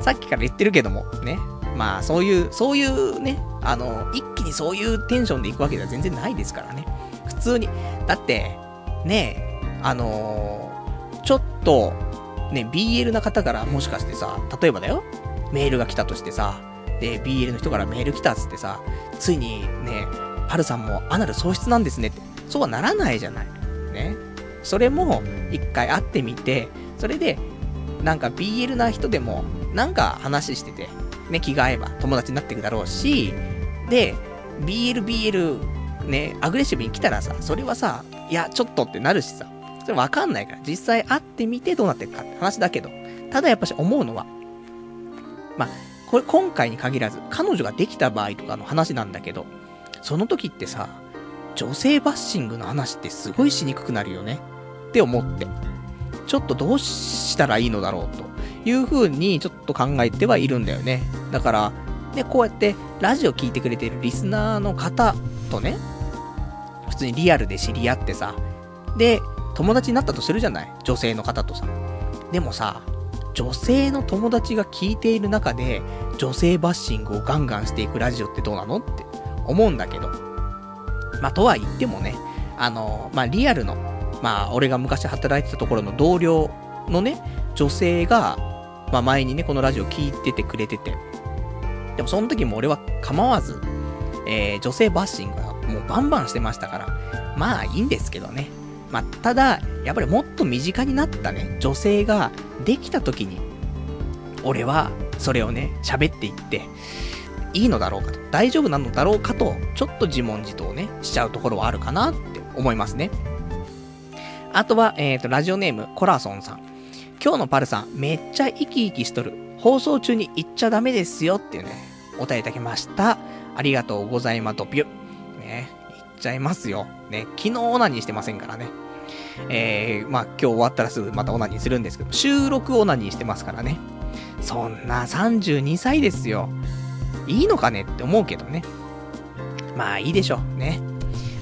さっきから言ってるけども、ね。まあ、そういう、そういうね、あの、一気にそういうテンションで行くわけでは全然ないですからね。普通に。だって、ねえあのー、ちょっと、ね、BL な方からもしかしてさ、例えばだよ、メールが来たとしてさ、で、BL の人からメール来たっつってさ、ついにね、パルさんもアナル喪失なんですねって、そうはならないじゃない。ね。それも、一回会ってみて、それで、なんか BL な人でも、なんか話してて、ね、気が合えば友達になっていくだろうし、で、BL、BL、ね、アグレッシブに来たらさ、それはさ、いや、ちょっとってなるしさ、それわかんないから、実際会ってみてどうなっていくかって話だけど、ただやっぱし思うのは、まあ、これ今回に限らず、彼女ができた場合とかの話なんだけど、その時ってさ、女性バッシングの話ってすごいしにくくなるよねって思って、ちょっとどうしたらいいのだろうという風にちょっと考えてはいるんだよね。だから、ね、こうやってラジオ聞いてくれてるリスナーの方とね、普通にリアルで知り合ってさ、で、友達になったとするじゃない？女性の方とさ。でもさ、女性の友達が聞いている中で、女性バッシングをガンガンしていくラジオってどうなの？って思うんだけど。まあ、とは言ってもね、あの、まあ、リアルの、まあ、俺が昔働いてたところの同僚のね、女性が、まあ、前にね、このラジオ聞いててくれてて。でも、その時も俺は構わず、えー、女性バッシングはもうバンバンしてましたから、まあ、いいんですけどね。まあ、ただ、やっぱりもっと身近になったね、女性ができた時に、俺は、それをね、喋っていって、いいのだろうかと、大丈夫なのだろうかと、ちょっと自問自答ね、しちゃうところはあるかなって思いますね。あとは、えっ、ー、と、ラジオネーム、コラソンさん。今日のパルさん、めっちゃ生き生きしとる。放送中に言っちゃダメですよっていうね、お便りいただきました。ありがとうございますと、ビュね、言っちゃいますよ。ね、昨日オナニーしてませんからね。えー、まあ今日終わったらすぐまたオナニーするんですけど、収録オナニーしてますからね。そんな32歳ですよ。いいのかね？って思うけどね。まあいいでしょう。ね。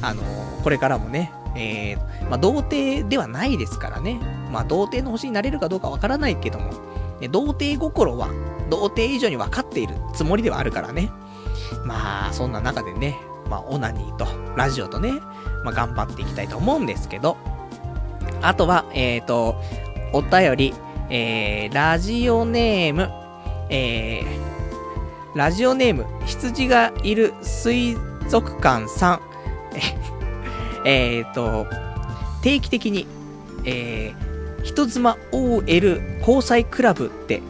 あの、これからもね、えー、まあ童貞ではないですからね。まあ童貞の星になれるかどうかわからないけども、ね、童貞心は、童貞以上に分かっているつもりではあるからね。まあ、そんな中でね、まあ、オナニーと、ラジオとね、まあ、頑張っていきたいと思うんですけど、あとは、えっ、ー、と、お便り、えー、ラジオネーム、えー、ラジオネーム、羊がいる水族館さん、ええっと、定期的に、えー、人妻 OL 交際クラブって、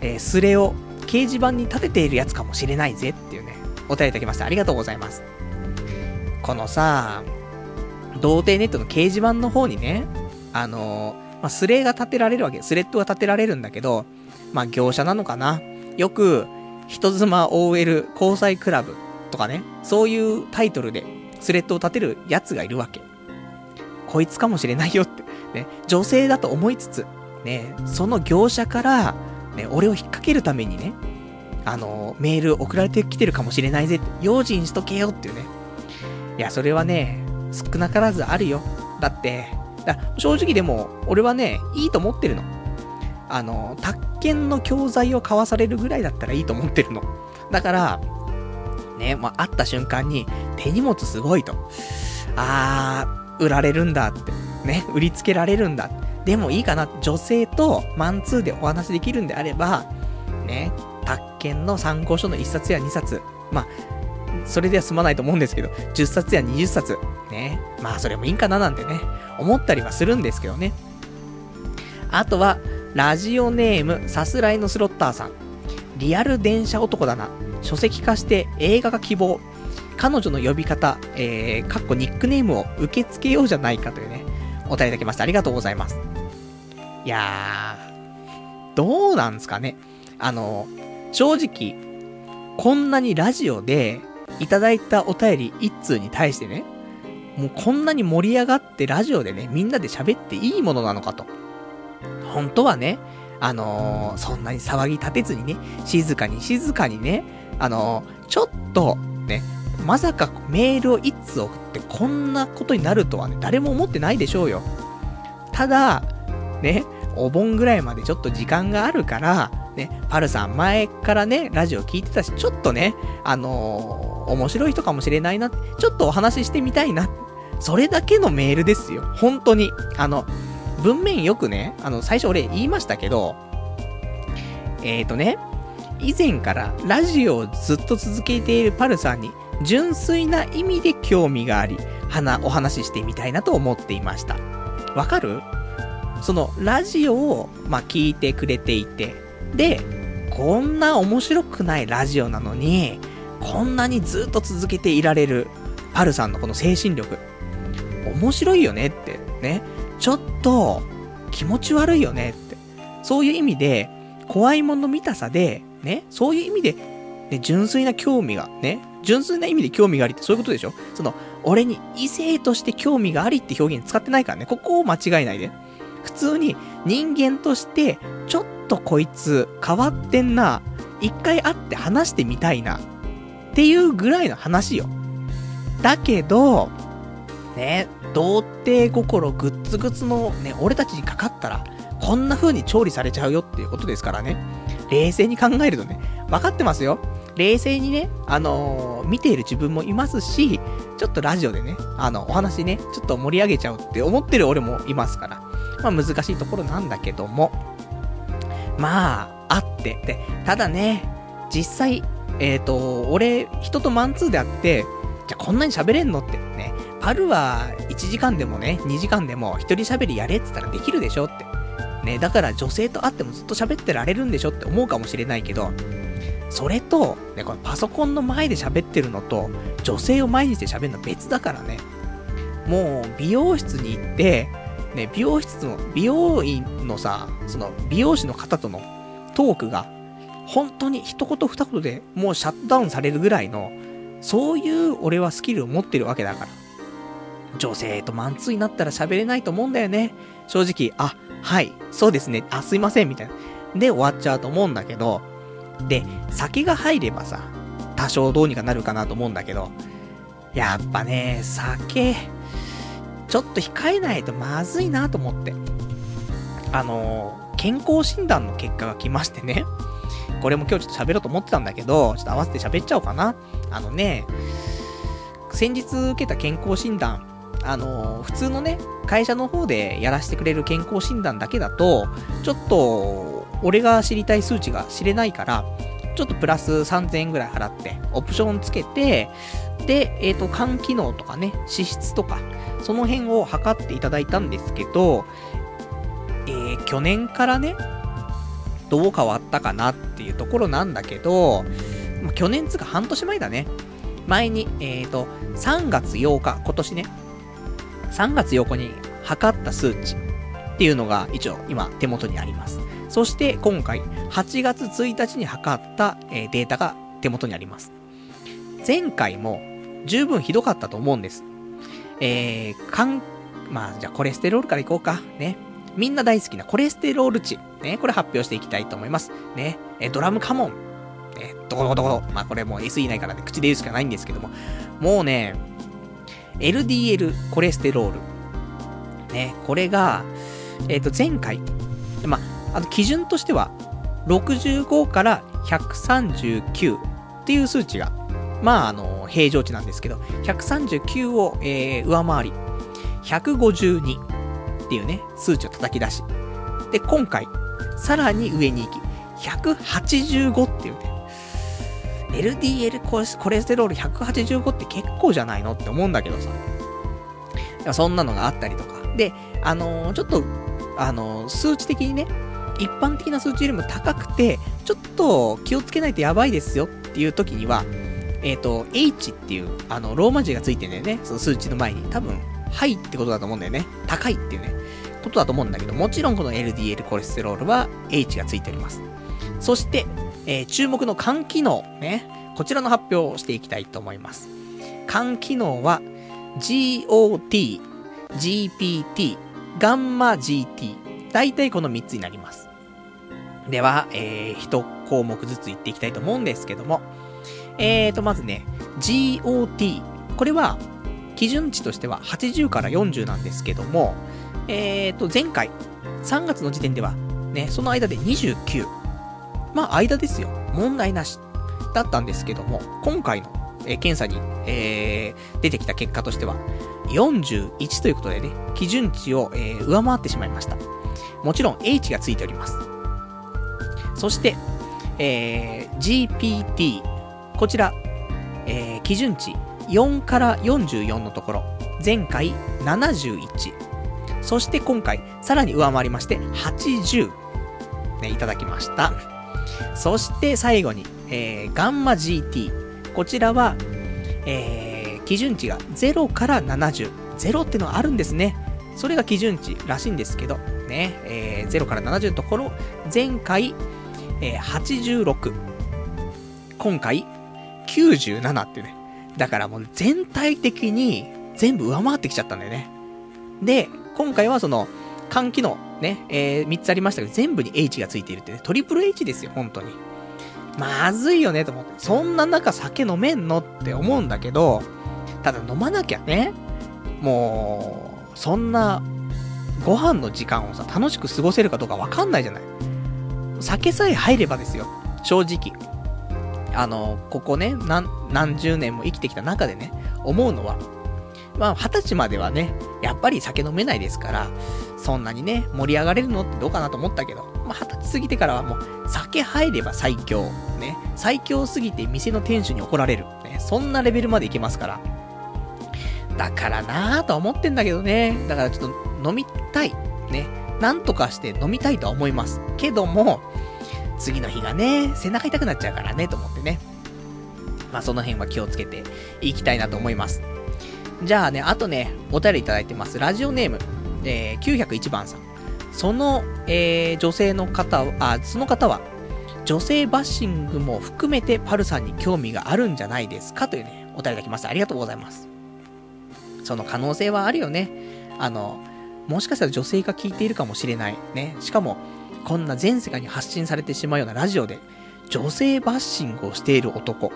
えー、スレを掲示板に立てているやつかもしれないぜっていうね、お便りいただきました。ありがとうございます。このさ、童貞ネットの掲示板の方にね、あのー、まあ、スレが立てられるわけ。スレッドが立てられるんだけど、まあ、業者なのかな。よく、人妻 OL 交際クラブとかね、そういうタイトルでスレッドを立てるやつがいるわけ。こいつかもしれないよって。ね、女性だと思いつつ、ね、その業者から、ね、俺を引っ掛けるためにね、あの、メール送られてきてるかもしれないぜって、用心しとけよっていうね。いや、それはね、少なからずあるよ。だって、だ正直でも、俺はね、いいと思ってるの。あの、宅建の教材を買わされるぐらいだったらいいと思ってるの。だから、ね、まあ、会った瞬間に、手荷物すごいと。あー、売られるんだって。ね、売りつけられるんだ。でもいいかな。女性とマンツーでお話できるんであれば、ね、宅建の参考書の1冊や2冊。まあ、それでは済まないと思うんですけど、10冊や20冊。ね。まあ、それもいいかななんてね、思ったりはするんですけどね。あとは、ラジオネーム、さすらいのスロッターさん。リアル電車男だな。書籍化して映画が希望。彼女の呼び方、えー、かっこニックネームを受け付けようじゃないかというね、お便りいただきました。ありがとうございます。いやー、どうなんですかね。あの、正直、こんなにラジオでいただいたお便り一通に対してね、もうこんなに盛り上がってラジオでね、みんなで喋っていいものなのかと。本当はね、あのー、そんなに騒ぎ立てずにね、静かに静かにね、あの、ちょっと、ね、まさかメールを一通送ってこんなことになるとはね、誰も思ってないでしょうよ。ただ、ね、お盆ぐらいまでちょっと時間があるから、ね、パルさん前からね、ラジオ聞いてたし、ちょっとね、あのー、面白い人かもしれないな、ちょっとお話ししてみたいな。それだけのメールですよ。本当に。あの、文面よくね、あの、最初俺言いましたけど、えーとね、以前からラジオをずっと続けているパルさんに、純粋な意味で興味があり、はお話ししてみたいなと思っていました。わかる？その、ラジオを、まあ、聞いてくれていて、で、こんな面白くないラジオなのに、こんなにずっと続けていられる、パルさんのこの精神力。面白いよねって、ね。ちょっと、気持ち悪いよねって。そういう意味で、怖いもの見たさで、ね、そういう意味で、ね、純粋な興味が、ね、純粋な意味で興味がありってそういうことでしょ？その、俺に異性として興味がありって表現使ってないからね。ここを間違えないで。普通に人間として、ちょっとこいつ変わってんな。一回会って話してみたいな。っていうぐらいの話よ。だけど、ね、童貞心グッズグツのね、俺たちにかかったら、こんな風に調理されちゃうよっていうことですからね。冷静に考えるとね、分かってますよ。冷静にね、あのー、見ている自分もいますし、ちょっとラジオでね、あの、お話ね、ちょっと盛り上げちゃうって思ってる俺もいますから。まあ難しいところなんだけども。まあ、あって。で、ただね、実際、えっ、ー、と、俺、人とマンツーであって、じゃあこんなに喋れんのってね、パ春は1時間でもね、2時間でも一人喋りやれって言ったらできるでしょって。ね、だから女性と会ってもずっと喋ってられるんでしょって思うかもしれないけど、それと、ね、これパソコンの前で喋ってるのと、女性を前にして喋るの別だからね。もう、美容室に行って、ね、美容室の、美容院のさ、その、美容師の方とのトークが、本当に一言二言でもうシャットダウンされるぐらいの、そういう俺はスキルを持ってるわけだから。女性とマンツーになったら喋れないと思うんだよね。正直、あ、はい、そうですね、あ、すいません、みたいな。で、終わっちゃうと思うんだけど、で、酒が入ればさ、多少どうにかなるかなと思うんだけど、やっぱね、酒、ちょっと控えないとまずいなと思って。あの、健康診断の結果が来ましてね。これも今日ちょっと喋ろうと思ってたんだけど、ちょっと合わせて喋っちゃおうかな。あのね、先日受けた健康診断、あのー、普通のね、会社の方でやらせてくれる健康診断だけだと、ちょっと、俺が知りたい数値が知れないから、ちょっとプラス3000円ぐらい払って、オプションつけて、で、えっ、ー、と、肝機能とかね、脂質とか、その辺を測っていただいたんですけど、えー、去年からね、どう変わったかなっていうところなんだけど、去年つか半年前だね。前に、えっ、ー、と、3月8日、今年ね、3月8日に測った数値っていうのが一応今手元にあります。そして今回8月1日に測った、え、データが手元にあります。前回も十分ひどかったと思うんです。えー、かん、まあじゃあコレステロールからいこうか。ね。みんな大好きなコレステロール値。ね。これ発表していきたいと思います。ね。えドラムカモン。ね。どこどこどこ。まあこれもう SE ないからね、口で言うしかないんですけども。もうね、LDL コレステロール。ね、これが、えっ、ー、と、前回、まあ、の、基準としては、65から139っていう数値が、まあ、あの、平常値なんですけど、139を、えー、上回り、152っていうね、数値を叩き出し、で、今回、さらに上に行き、185っていうね、LDL コレステロール185って結構じゃないのって思うんだけどさ。そんなのがあったりとか。で、あのー、ちょっと、あのー、数値的にね、一般的な数値よりも高くて、ちょっと気をつけないとやばいですよっていう時には、えっ、ー、と、H っていう、あの、ローマ字がついてんだよね。その数値の前に。多分、はいってことだと思うんだよね。高いっていうね、ことだと思うんだけど、もちろんこの LDL コレステロールは H がついております。そして、えー、注目の肝機能、ね。こちらの発表をしていきたいと思います。肝機能は、GOT、GPT、ガンマ GT。大体この3つになります。では、えー、1項目ずつ言っていきたいと思うんですけども。えーと、まずね、GOT。これは、基準値としては80から40なんですけども、えーと、前回、3月の時点では、ね、その間で29。まあ、間ですよ。問題なし。だったんですけども、今回の、えー、検査に、えー、出てきた結果としては、41ということでね、基準値を、えー、上回ってしまいました。もちろん H がついております。そして、えー、GPT。こちら、えー、基準値4から44のところ、前回71。そして今回、さらに上回りまして、80、ね、いただきました。そして最後に、えー、ガンマ GT。こちらは、えー、基準値が0から70。0ってのはあるんですね。それが基準値らしいんですけど、ね、えー、0から70のところ、前回、えー、86。今回、97ってね。だからもう全体的に全部上回ってきちゃったんだよね。で、今回はその、換気のね、えー、3つありましたけど、全部に H がついているってね、トリプル H ですよ、本当に。まずいよね、と思って。そんな中酒飲めんのって思うんだけど、ただ飲まなきゃね、もう、そんな、ご飯の時間をさ、楽しく過ごせるかどうかわかんないじゃない。酒さえ入ればですよ、正直。あの、ここね、何、何十年も生きてきた中でね、思うのは、まあ、二十歳まではね、やっぱり酒飲めないですから、そんなにね、盛り上がれるのってどうかなと思ったけど、まあ、二十歳過ぎてからはもう、酒入れば最強。ね。最強すぎて店の店主に怒られる。ね。そんなレベルまでいけますから。だからなぁとは思ってんだけどね。だからちょっと飲みたい。ね。なんとかして飲みたいとは思います。けども、次の日がね、背中痛くなっちゃうからね、と思ってね。まあその辺は気をつけていきたいなと思います。じゃあね、あとね、お便りいただいてます。ラジオネーム、えー、901番さん。その、えー、女性の方あ、その方は、女性バッシングも含めてパルさんに興味があるんじゃないですかというね、お便りいただきました。ありがとうございます。その可能性はあるよね。あの、もしかしたら女性が聞いているかもしれない。ね。しかも、こんな全世界に発信されてしまうようなラジオで、女性バッシングをしている男。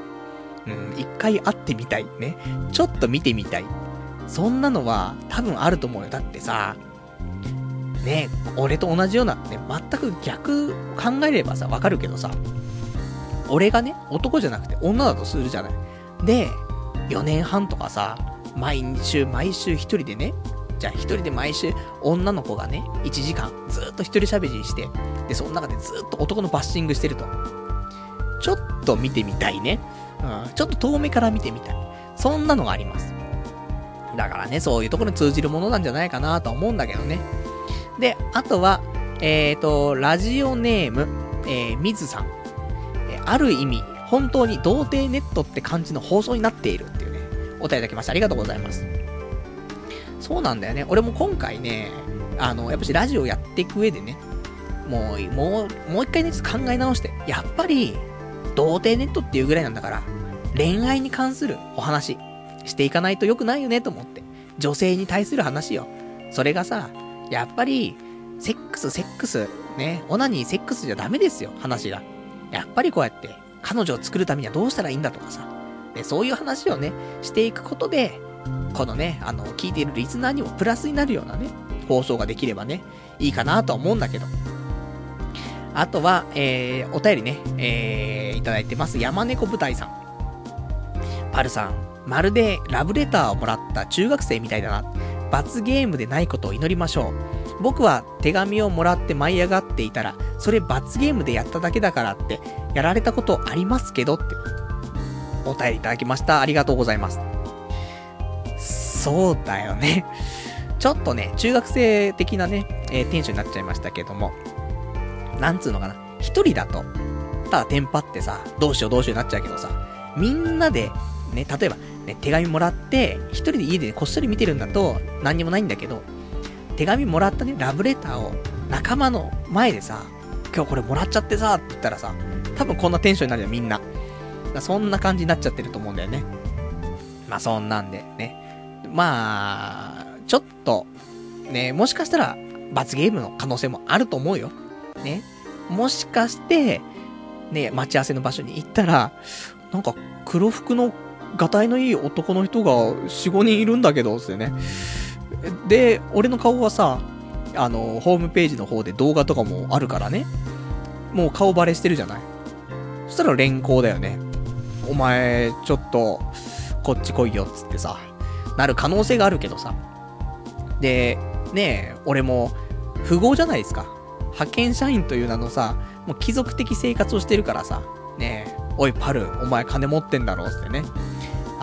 うん、一回会ってみたい。ね。ちょっと見てみたい。そんなのは多分あると思うよ。だってさ、ね、俺と同じような、ね、全く逆考えればさ、わかるけどさ、俺がね、男じゃなくて女だとするじゃない。で、4年半とかさ、毎週毎週一人でね、じゃあ一人で毎週女の子がね、1時間ずっと一人喋りして、で、その中でずっと男のバッシングしてると。ちょっと見てみたいね。うん、ちょっと遠目から見てみたい。そんなのがあります。だからね、そういうところに通じるものなんじゃないかなと思うんだけどね。で、あとは、えっ、ー、と、ラジオネーム、えー、みずさん。え、ある意味、本当に童貞ネットって感じの放送になっているっていうね、お便りいただきました。ありがとうございます。そうなんだよね。俺も今回ね、あの、やっぱしラジオやっていく上でね、もう、もう、もう一回ね、ちょっと考え直して、やっぱり、童貞ネットっていうぐらいなんだから、恋愛に関するお話、していかないと良くないよねと思って。女性に対する話よ。それがさ、やっぱり、セックス、セックス、ね、オナニー、セックスじゃダメですよ、話が。やっぱりこうやって、彼女を作るためにはどうしたらいいんだとかさ、ね、そういう話をね、していくことで、このね、あの、聞いているリスナーにもプラスになるようなね、放送ができればね、いいかなとは思うんだけど。あとは、えー、お便りね、えー、いただいてます。山猫舞台さん。パルさん、まるでラブレターをもらった中学生みたいだな。罰ゲームでないことを祈りましょう。僕は手紙をもらって舞い上がっていたら、それ罰ゲームでやっただけだからって、やられたことありますけどって、お便りいただきました。ありがとうございます。そうだよね。ちょっとね、中学生的なね、えー、テンションになっちゃいましたけども、なんつうのかな。一人だと、ただテンパってさ、どうしようどうしようになっちゃうけどさ、みんなで、ね、例えば、ね、手紙もらって、一人で家で、ね、こっそり見てるんだと、何にもないんだけど、手紙もらったね、ラブレターを仲間の前でさ、今日これもらっちゃってさ、って言ったらさ、多分こんなテンションになるよ、みんな。そんな感じになっちゃってると思うんだよね。まあそんなんでね。まあ、ちょっと、ね、もしかしたら罰ゲームの可能性もあると思うよ。ね。もしかして、ね、待ち合わせの場所に行ったら、なんか黒服のがたいのいい男の人が4、5人いるんだけど、ってね。で、俺の顔はさ、あの、ホームページの方で動画とかもあるからね。もう顔バレしてるじゃない。そしたら連行だよね。お前、ちょっと、こっち来いよ、つってさ。なる可能性があるけどさ。で、ねえ、俺も、富豪じゃないですか。派遣社員という名のさ、もう貴族的生活をしてるからさ。ねえ、おいパル、お前金持ってんだろ、つってね。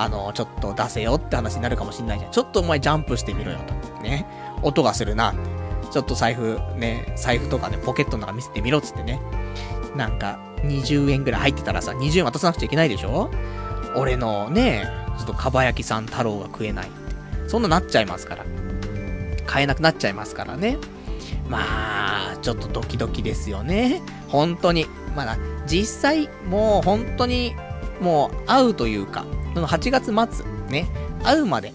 あの、ちょっと出せよって話になるかもしんないじゃん。ちょっとお前ジャンプしてみろよと。ね。音がするなって。ちょっと財布、ね、財布とかね、ポケットの中見せてみろっつってね。なんか、20円ぐらい入ってたらさ、20円渡さなくちゃいけないでしょ？俺のね、ちょっとかば焼きさん太郎が食えないって。そんななっちゃいますから。買えなくなっちゃいますからね。まあ、ちょっとドキドキですよね。本当に。まだ、実際、もう本当に、もう会うというか、その8月末、ね、会うまで、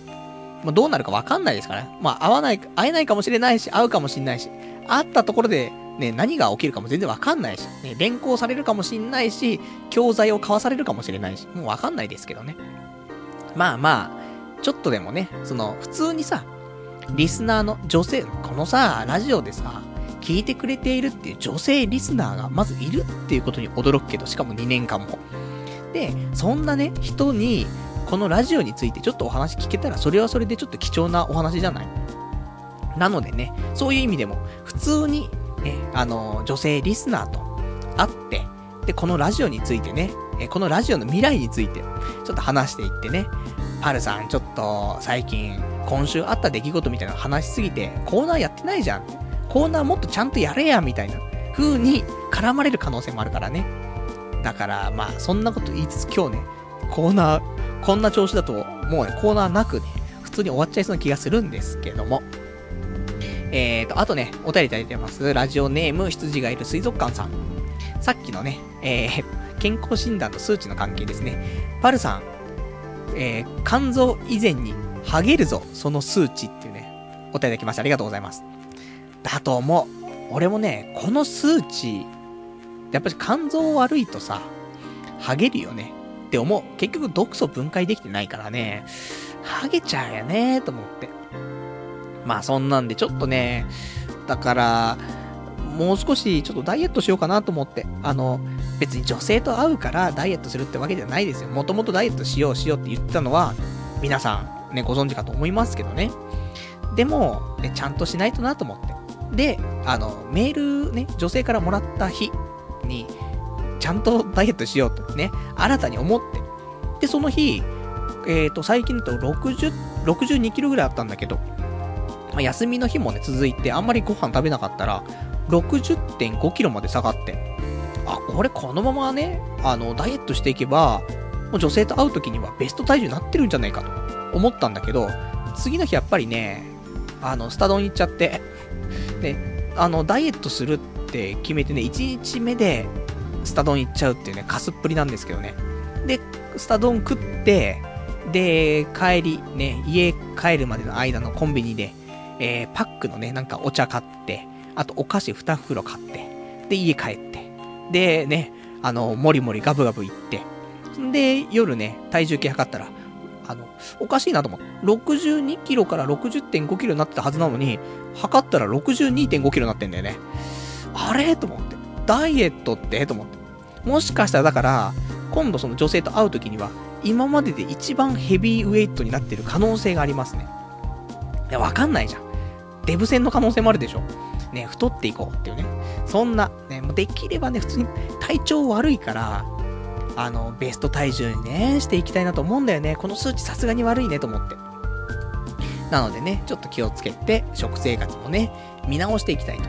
まあ、どうなるかわかんないですから、ね、まあ、会わない、会えないかもしれないし、会うかもしれないし、会ったところで、ね、何が起きるかも全然わかんないし、ね、連行されるかもしんないし、教材を交わされるかもしれないし、もうわかんないですけどね。まあまあ、ちょっとでもね、その、普通にさ、リスナーの女性、このさ、ラジオでさ、聞いてくれているっていう女性リスナーがまずいるっていうことに驚くけど、しかも2年間も。で、そんなね、人に、このラジオについてちょっとお話聞けたら、それはそれでちょっと貴重なお話じゃないなのでね、そういう意味でも、普通に、ね、あの、女性リスナーと会って、で、このラジオについてね、このラジオの未来について、ちょっと話していってね、パルさん、ちょっと、最近、今週あった出来事みたいなの話しすぎて、コーナーやってないじゃん。コーナーもっとちゃんとやれや、みたいな風に絡まれる可能性もあるからね。だから、まあ、そんなこと言いつつ今日ね、コーナー、こんな調子だと、もうね、コーナーなくね、普通に終わっちゃいそうな気がするんですけども。えーと、あとね、お便りいただいてます。ラジオネーム、羊がいる水族館さん。さっきのね、えー、健康診断の数値の関係ですね。パルさん、えー、肝臓以前に、ハゲるぞ、その数値っていうね、お便りいただきました。ありがとうございます。だと思う。俺もね、この数値、やっぱり肝臓悪いとさ、ハゲるよねって思う。結局毒素分解できてないからね、ハゲちゃうよねと思って。まあそんなんでちょっとね、だから、もう少しちょっとダイエットしようかなと思って。あの、別に女性と会うからダイエットするってわけじゃないですよ。もともとダイエットしようしようって言ってたのは、皆さんね、ご存知かと思いますけどね。でも、ね、ちゃんとしないとなと思って。で、あの、メールね、女性からもらった日に、ちゃんとダイエットしようとね、新たに思って。で、その日、えっ、ー、と、最近だと60、62キロぐらいあったんだけど、まあ、休みの日もね、続いて、あんまりご飯食べなかったら、60.5キロまで下がって、あ、これこのままね、あの、ダイエットしていけば、もう女性と会う時にはベスト体重になってるんじゃないかと思ったんだけど、次の日やっぱりね、あの、スタドン行っちゃって、で、あの、ダイエットするっって決めてね、1日目でスタドン行っちゃうっていうね、カスっぷりなんですけどね。で、スタドン食って、で、帰り、ね、家帰るまでの間のコンビニで、えー、パックのね、なんかお茶買って、あとお菓子2袋買って、で、家帰って、で、ね、あの、もりもりガブガブ行って、で、夜ね、体重計測ったら、あの、おかしいなと思って。62キロから60.5キロになってたはずなのに、測ったら62.5キロになってんだよね。あれ？と思って。ダイエットって？と思って。もしかしたらだから、今度その女性と会う時には、今までで一番ヘビーウェイトになってる可能性がありますね。いや、わかんないじゃん。デブ戦の可能性もあるでしょ。ね、太っていこうっていうね。そんな、ね、もうできればね、普通に体調悪いから、あの、ベスト体重にね、していきたいなと思うんだよね。この数値さすがに悪いねと思って。なのでね、ちょっと気をつけて、食生活もね、見直していきたいと。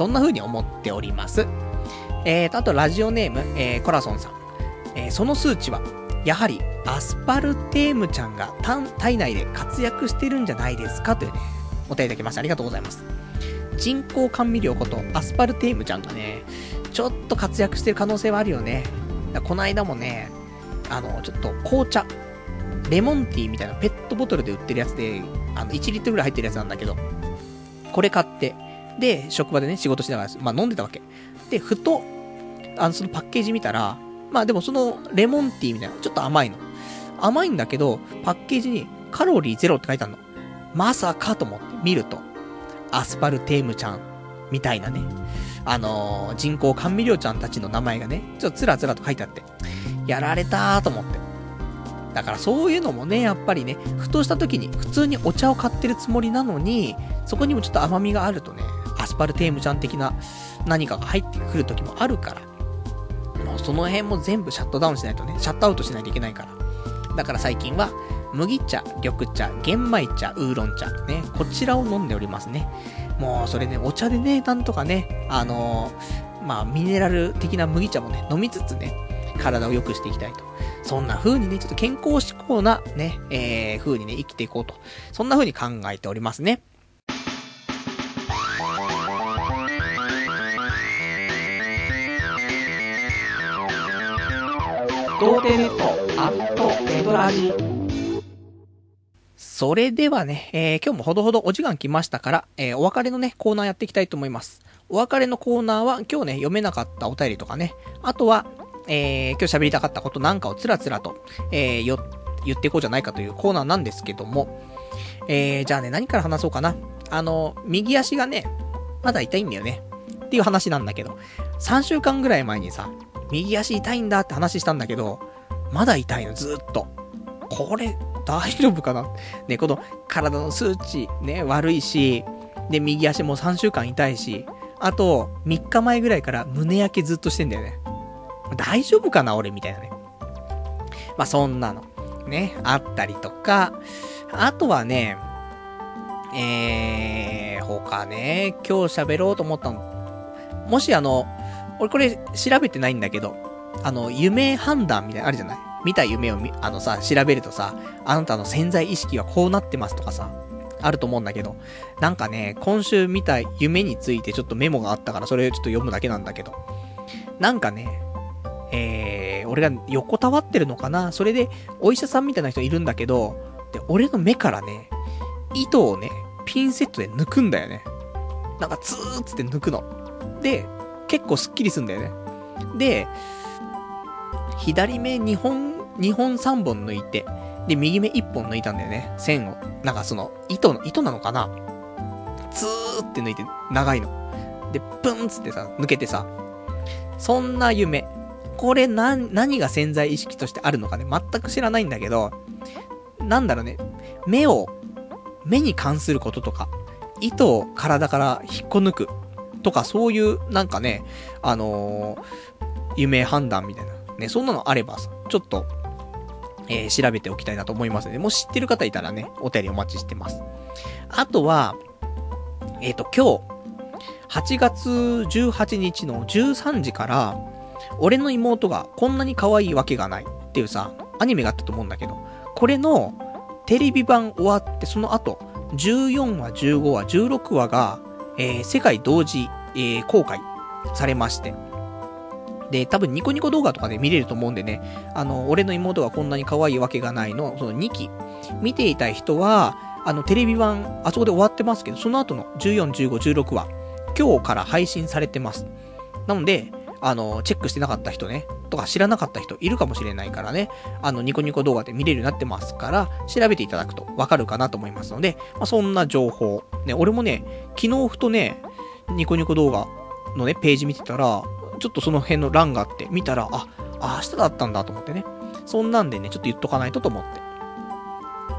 そんな風に思っております。えーと、あとラジオネーム、えー、コラソンさん。えー、その数値は、やはり、アスパルテームちゃんが体内で活躍してるんじゃないですかというね、お便りいただきました。ありがとうございます。人工甘味料ことアスパルテームちゃんがね、ちょっと活躍してる可能性はあるよね。この間もね、あの、ちょっと紅茶、レモンティーみたいなペットボトルで売ってるやつで、あの、1リットルぐらい入ってるやつなんだけど、これ買って、で、職場でね、仕事しながら、まあ飲んでたわけ。で、ふと、あの、そのパッケージ見たら、まあでもそのレモンティーみたいな、ちょっと甘いの。甘いんだけど、パッケージにカロリーゼロって書いてあるの。まさかと思って見ると、アスパルテームちゃん、みたいなね。あのー、人工甘味料ちゃんたちの名前がね、ちょっとつらつらと書いてあって、やられたーと思って。だからそういうのもね、やっぱりね、ふとした時に普通にお茶を買ってるつもりなのに、そこにもちょっと甘みがあるとね、アスパルテームちゃん的な何かが入ってくる時もあるから、もうその辺も全部シャットダウンしないとね、シャットアウトしないといけないから。だから最近は、麦茶、緑茶、玄米茶、ウーロン茶、ね、こちらを飲んでおりますね。もう、それね、お茶でね、なんとかね、あのー、まあ、ミネラル的な麦茶もね、飲みつつね、体を良くしていきたいと。そんな風にね、ちょっと健康志向なね、えー、風にね、生きていこうと。そんな風に考えておりますね。童貞ネットアットエドラジそれではね、えー、今日もほどほどお時間来ましたから、えー、お別れのね、コーナーやっていきたいと思います。お別れのコーナーは今日ね、読めなかったお便りとかね、あとは、えー、今日喋りたかったことなんかをつらつらと、えー、よ、言っていこうじゃないかというコーナーなんですけども、えー、じゃあね、何から話そうかな。あの、右足がね、まだ痛いんだよね。っていう話なんだけど、3週間ぐらい前にさ、右足痛いんだって話したんだけど、まだ痛いの、ずっと。これ、大丈夫かな？ね、この体の数値ね、悪いし、で、右足も3週間痛いし、あと、3日前ぐらいから胸焼けずっとしてんだよね。大丈夫かな俺みたいなね。まあ、そんなの。ね、あったりとか、あとはね、えー、他ね、今日喋ろうと思ったの。もしあの、俺これ調べてないんだけど、あの、夢判断みたいなあるじゃない？見た夢をあのさ、調べるとさ、あなたの潜在意識はこうなってますとかさ、あると思うんだけど、なんかね、今週見た夢についてちょっとメモがあったから、それをちょっと読むだけなんだけど、なんかね、えー、俺が横たわってるのかな？それで、お医者さんみたいな人いるんだけど、で、俺の目からね、糸をね、ピンセットで抜くんだよね。なんかツーつって抜くの。で、結構スッキリすんだよね。で、左目2本、2本3本抜いて、で、右目1本抜いたんだよね。線を。なんかその、糸の、糸なのかな？ツーって抜いて、長いの。で、プンつってさ、抜けてさ、そんな夢。これな、何が潜在意識としてあるのかね、全く知らないんだけど、なんだろうね、目を、目に関することとか、糸を体から引っこ抜くとか、そういう、なんかね、あのー、夢判断みたいな。ね、そんなのあればさ、ちょっと、えー、調べておきたいなと思いますので、もし知ってる方いたらね、お便りお待ちしてます。あとは、えっ、ー、と、今日、8月18日の13時から、俺の妹がこんなに可愛いわけがないっていうさ、アニメがあったと思うんだけど、これのテレビ版終わってその後、14話、15話、16話が、えー、世界同時、えー、公開されまして。で、多分ニコニコ動画とかで見れると思うんでね、あの、俺の妹がこんなに可愛いわけがないの、その2期、見ていた人は、あの、テレビ版、あそこで終わってますけど、その後の14、15、16話、今日から配信されてます。なので、あの、チェックしてなかった人ね、とか知らなかった人いるかもしれないからね、あの、ニコニコ動画で見れるようになってますから、調べていただくとわかるかなと思いますので、まあ、そんな情報。ね、俺もね、昨日ふとね、ニコニコ動画のね、ページ見てたら、ちょっとその辺の欄があって、見たら、あ、明日だったんだと思ってね。そんなんでね、ちょっと言っとかないとと思って。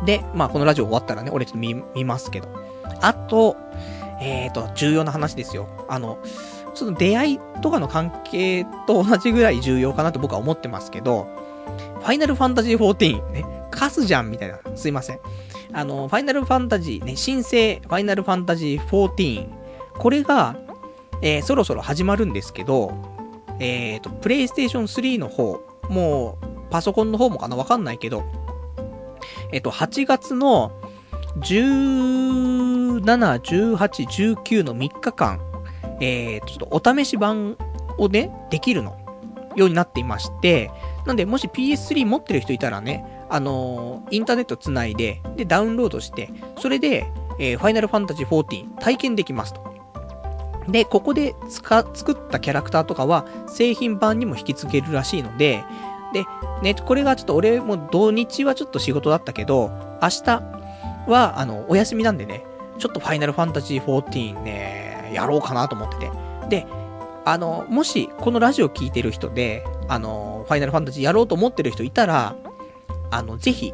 で、まあ、このラジオ終わったらね、俺ちょっと見、見ますけど。あと、えーと、重要な話ですよ。あの、その出会いとかの関係と同じぐらい重要かなと僕は思ってますけど、ファイナルファンタジー14ね、カスじゃんみたいな。すいません。あの、ファイナルファンタジーね、新生ファイナルファンタジー14。これが、えー、そろそろ始まるんですけど、えっ、ー、と、プレイステーション3の方、もう、パソコンの方もかなわかんないけど、えっ、ー、と、8月の17、18、19の3日間、えー、ちょっとお試し版をね、できるの、ようになっていまして、なんで、もし PS3 持ってる人いたらね、あの、インターネットつないで、で、ダウンロードして、それで、えー、ファイナルファンタジー14体験できますと。で、ここで使、作ったキャラクターとかは、製品版にも引き継げるらしいので、で、ね、これがちょっと俺も土日はちょっと仕事だったけど、明日は、あの、お休みなんでね、ちょっとファイナルファンタジー14ね、やろうかなと思ってて。で、あの、もし、このラジオ聞いてる人で、あの、ファイナルファンタジーやろうと思ってる人いたら、あの、ぜひ、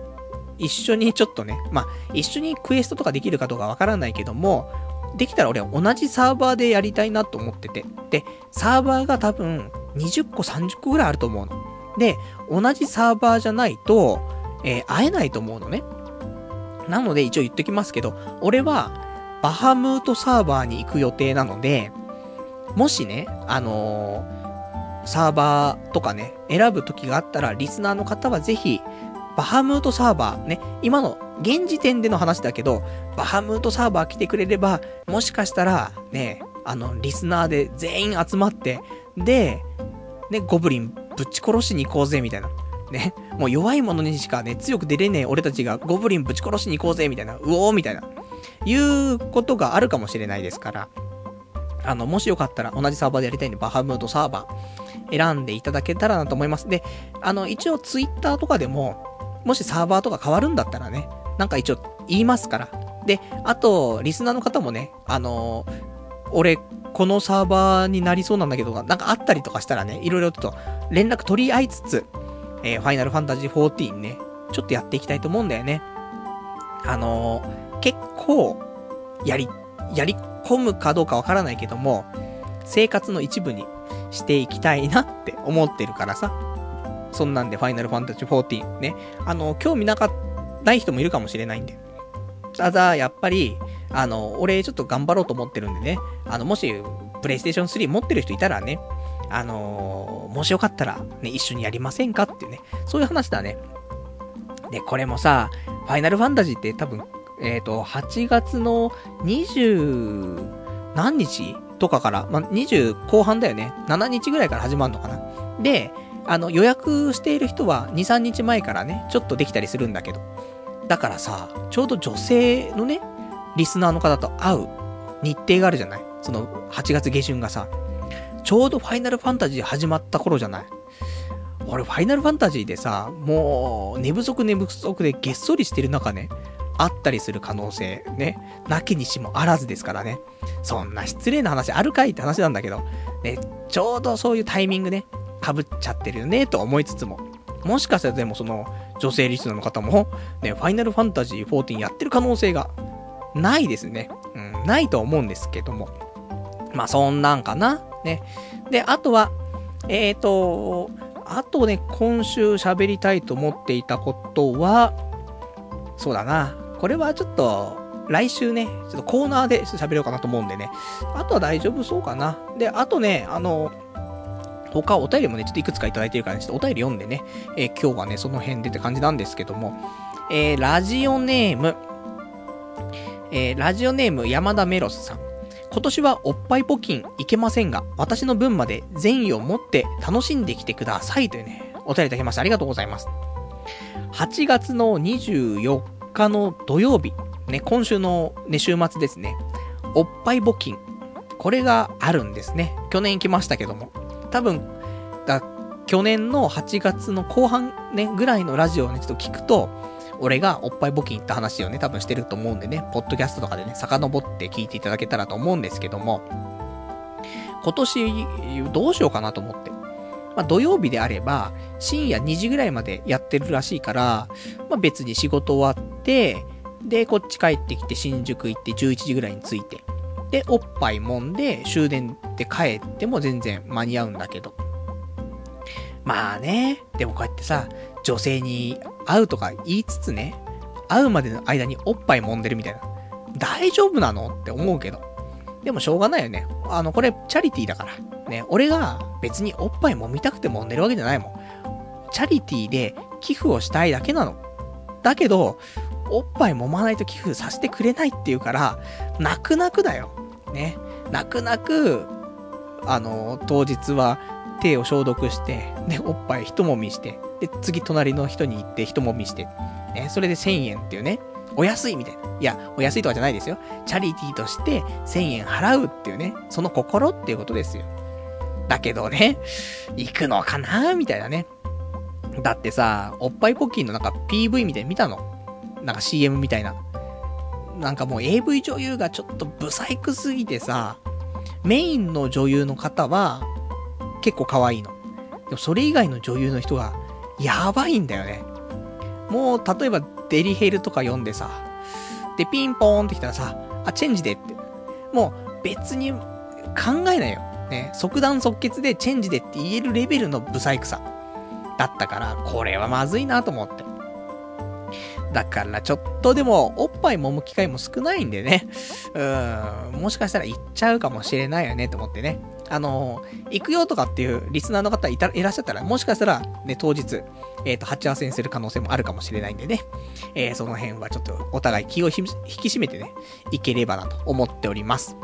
一緒にちょっとね、まあ、一緒にクエストとかできるかどうかわからないけども、できたら俺は同じサーバーでやりたいなと思ってて。で、サーバーが多分20個30個ぐらいあると思うの。で、同じサーバーじゃないと、えー、会えないと思うのね。なので一応言っときますけど、俺はバハムートサーバーに行く予定なので、もしね、あのー、サーバーとかね、選ぶ時があったら、リスナーの方はぜひ、バハムートサーバーね、今の現時点での話だけど、バハムートサーバー来てくれれば、もしかしたら、ね、あの、リスナーで全員集まって、で、ね、ゴブリンぶち殺しに行こうぜ、みたいな。ね、もう弱い者にしかね、強く出れねえ俺たちがゴブリンぶち殺しに行こうぜ、みたいな、うおー、みたいな、いうことがあるかもしれないですから、あの、もしよかったら同じサーバーでやりたいんで、バハムートサーバー選んでいただけたらなと思います。で、あの、一応ツイッターとかでも、もしサーバーとか変わるんだったらね、なんか一応言いますから。で、あと、リスナーの方もね、あのー、俺、このサーバーになりそうなんだけど、なんかあったりとかしたらね、いろいろちょっと連絡取り合いつつ、えー、ファイナルファンタジー14ね、ちょっとやっていきたいと思うんだよね。あのー、結構、やり、やり込むかどうかわからないけども、生活の一部にしていきたいなって思ってるからさ。そんなんでファイナルファンタジー14ね。あの、興味なか、ない人もいるかもしれないんで。ただ、やっぱり、あの、俺ちょっと頑張ろうと思ってるんでね。あの、もし、プレイステーション3持ってる人いたらね、あのー、もしよかったら、ね、一緒にやりませんかっていうね。そういう話だね。で、これもさ、ファイナルファンタジーって多分、えっ、ー、と、8月の20何日とかから、まあ、20後半だよね。7日ぐらいから始まるのかな。で、あの、予約している人は2、3日前からね、ちょっとできたりするんだけど。だからさ、ちょうど女性のね、リスナーの方と会う日程があるじゃない？その8月下旬がさ、ちょうどファイナルファンタジー始まった頃じゃない？俺、ファイナルファンタジーでさ、もう、寝不足寝不足でげっそりしてる中ね、あったりする可能性、ね、なきにしもあらずですからね。そんな失礼な話あるかいって話なんだけど、ね、ちょうどそういうタイミングね、被っちゃってるよね、と思いつつも。もしかしたらでもその、女性リスナーの方も、ね、ファイナルファンタジー14やってる可能性が、ないですね。うん、ないと思うんですけども。まあ、そんなんかな。ね。で、あとは、えっ、ー、と、あとね、今週喋りたいと思っていたことは、そうだな。これはちょっと、来週ね、ちょっとコーナーで喋ろうかなと思うんでね。あとは大丈夫そうかな。で、あとね、あの、他お便りもね、ちょっといくつかいただいてるからね、ちょっとお便り読んでね、えー、今日はね、その辺でって感じなんですけども、えー、ラジオネーム、えー、ラジオネーム山田メロスさん。今年はおっぱい募金いけませんが、私の分まで善意を持って楽しんできてくださいというね、お便りいただきました。ありがとうございます。8月の24日の土曜日、ね、今週のね、週末ですね、おっぱい募金。これがあるんですね。去年行きましたけども。多分、だ去年の8月の後半ね、ぐらいのラジオをね、ちょっと聞くと、俺がおっぱい募金行った話をね、多分してると思うんでね、ポッドキャストとかでね、遡って聞いていただけたらと思うんですけども、今年、どうしようかなと思って。まあ、土曜日であれば、深夜2時ぐらいまでやってるらしいから、まあ、別に仕事終わって、で、こっち帰ってきて新宿行って11時ぐらいに着いて、で、おっぱい揉んで終電で帰っても全然間に合うんだけど。まあね、でもこうやってさ、女性に会うとか言いつつね、会うまでの間におっぱい揉んでるみたいな。大丈夫なのって思うけど。でもしょうがないよね。あの、これ、チャリティーだから。ね、俺が別におっぱい揉みたくて揉んでるわけじゃないもん。チャリティーで寄付をしたいだけなの。だけど、おっぱい揉まないと寄付させてくれないっていうから、泣く泣くだよ。ね。泣く泣く、あの、当日は手を消毒して、で、おっぱい一揉みして、で、次隣の人に行って一揉みして、ね、それで1000円っていうね、お安いみたいな。いや、お安いとかじゃないですよ。チャリティーとして1000円払うっていうね、その心っていうことですよ。だけどね、行くのかなみたいなね。だってさ、おっぱいポッキーのなんか PV みたいに見たのなんか CM みたいな。なんかもう AV 女優がちょっとブサイクすぎてさ、メインの女優の方は結構可愛いの。でもそれ以外の女優の人がやばいんだよね。もう例えばデリヘルとか読んでさ、でピンポーンってきたらさ、あ、チェンジでって。もう別に考えないよ。ね、即断即決でチェンジでって言えるレベルのブサイクさだったから、これはまずいなと思って。だからちょっとでも、おっぱい揉む機会も少ないんでね。うーん、もしかしたら行っちゃうかもしれないよね、と思ってね。あのー、行くよとかっていうリスナーの方いたいらっしゃったら、もしかしたら、ね、当日、えっ、ー、と、鉢合わせにする可能性もあるかもしれないんでね。えー、その辺はちょっとお互い気を引き締めてね、いければなと思っております。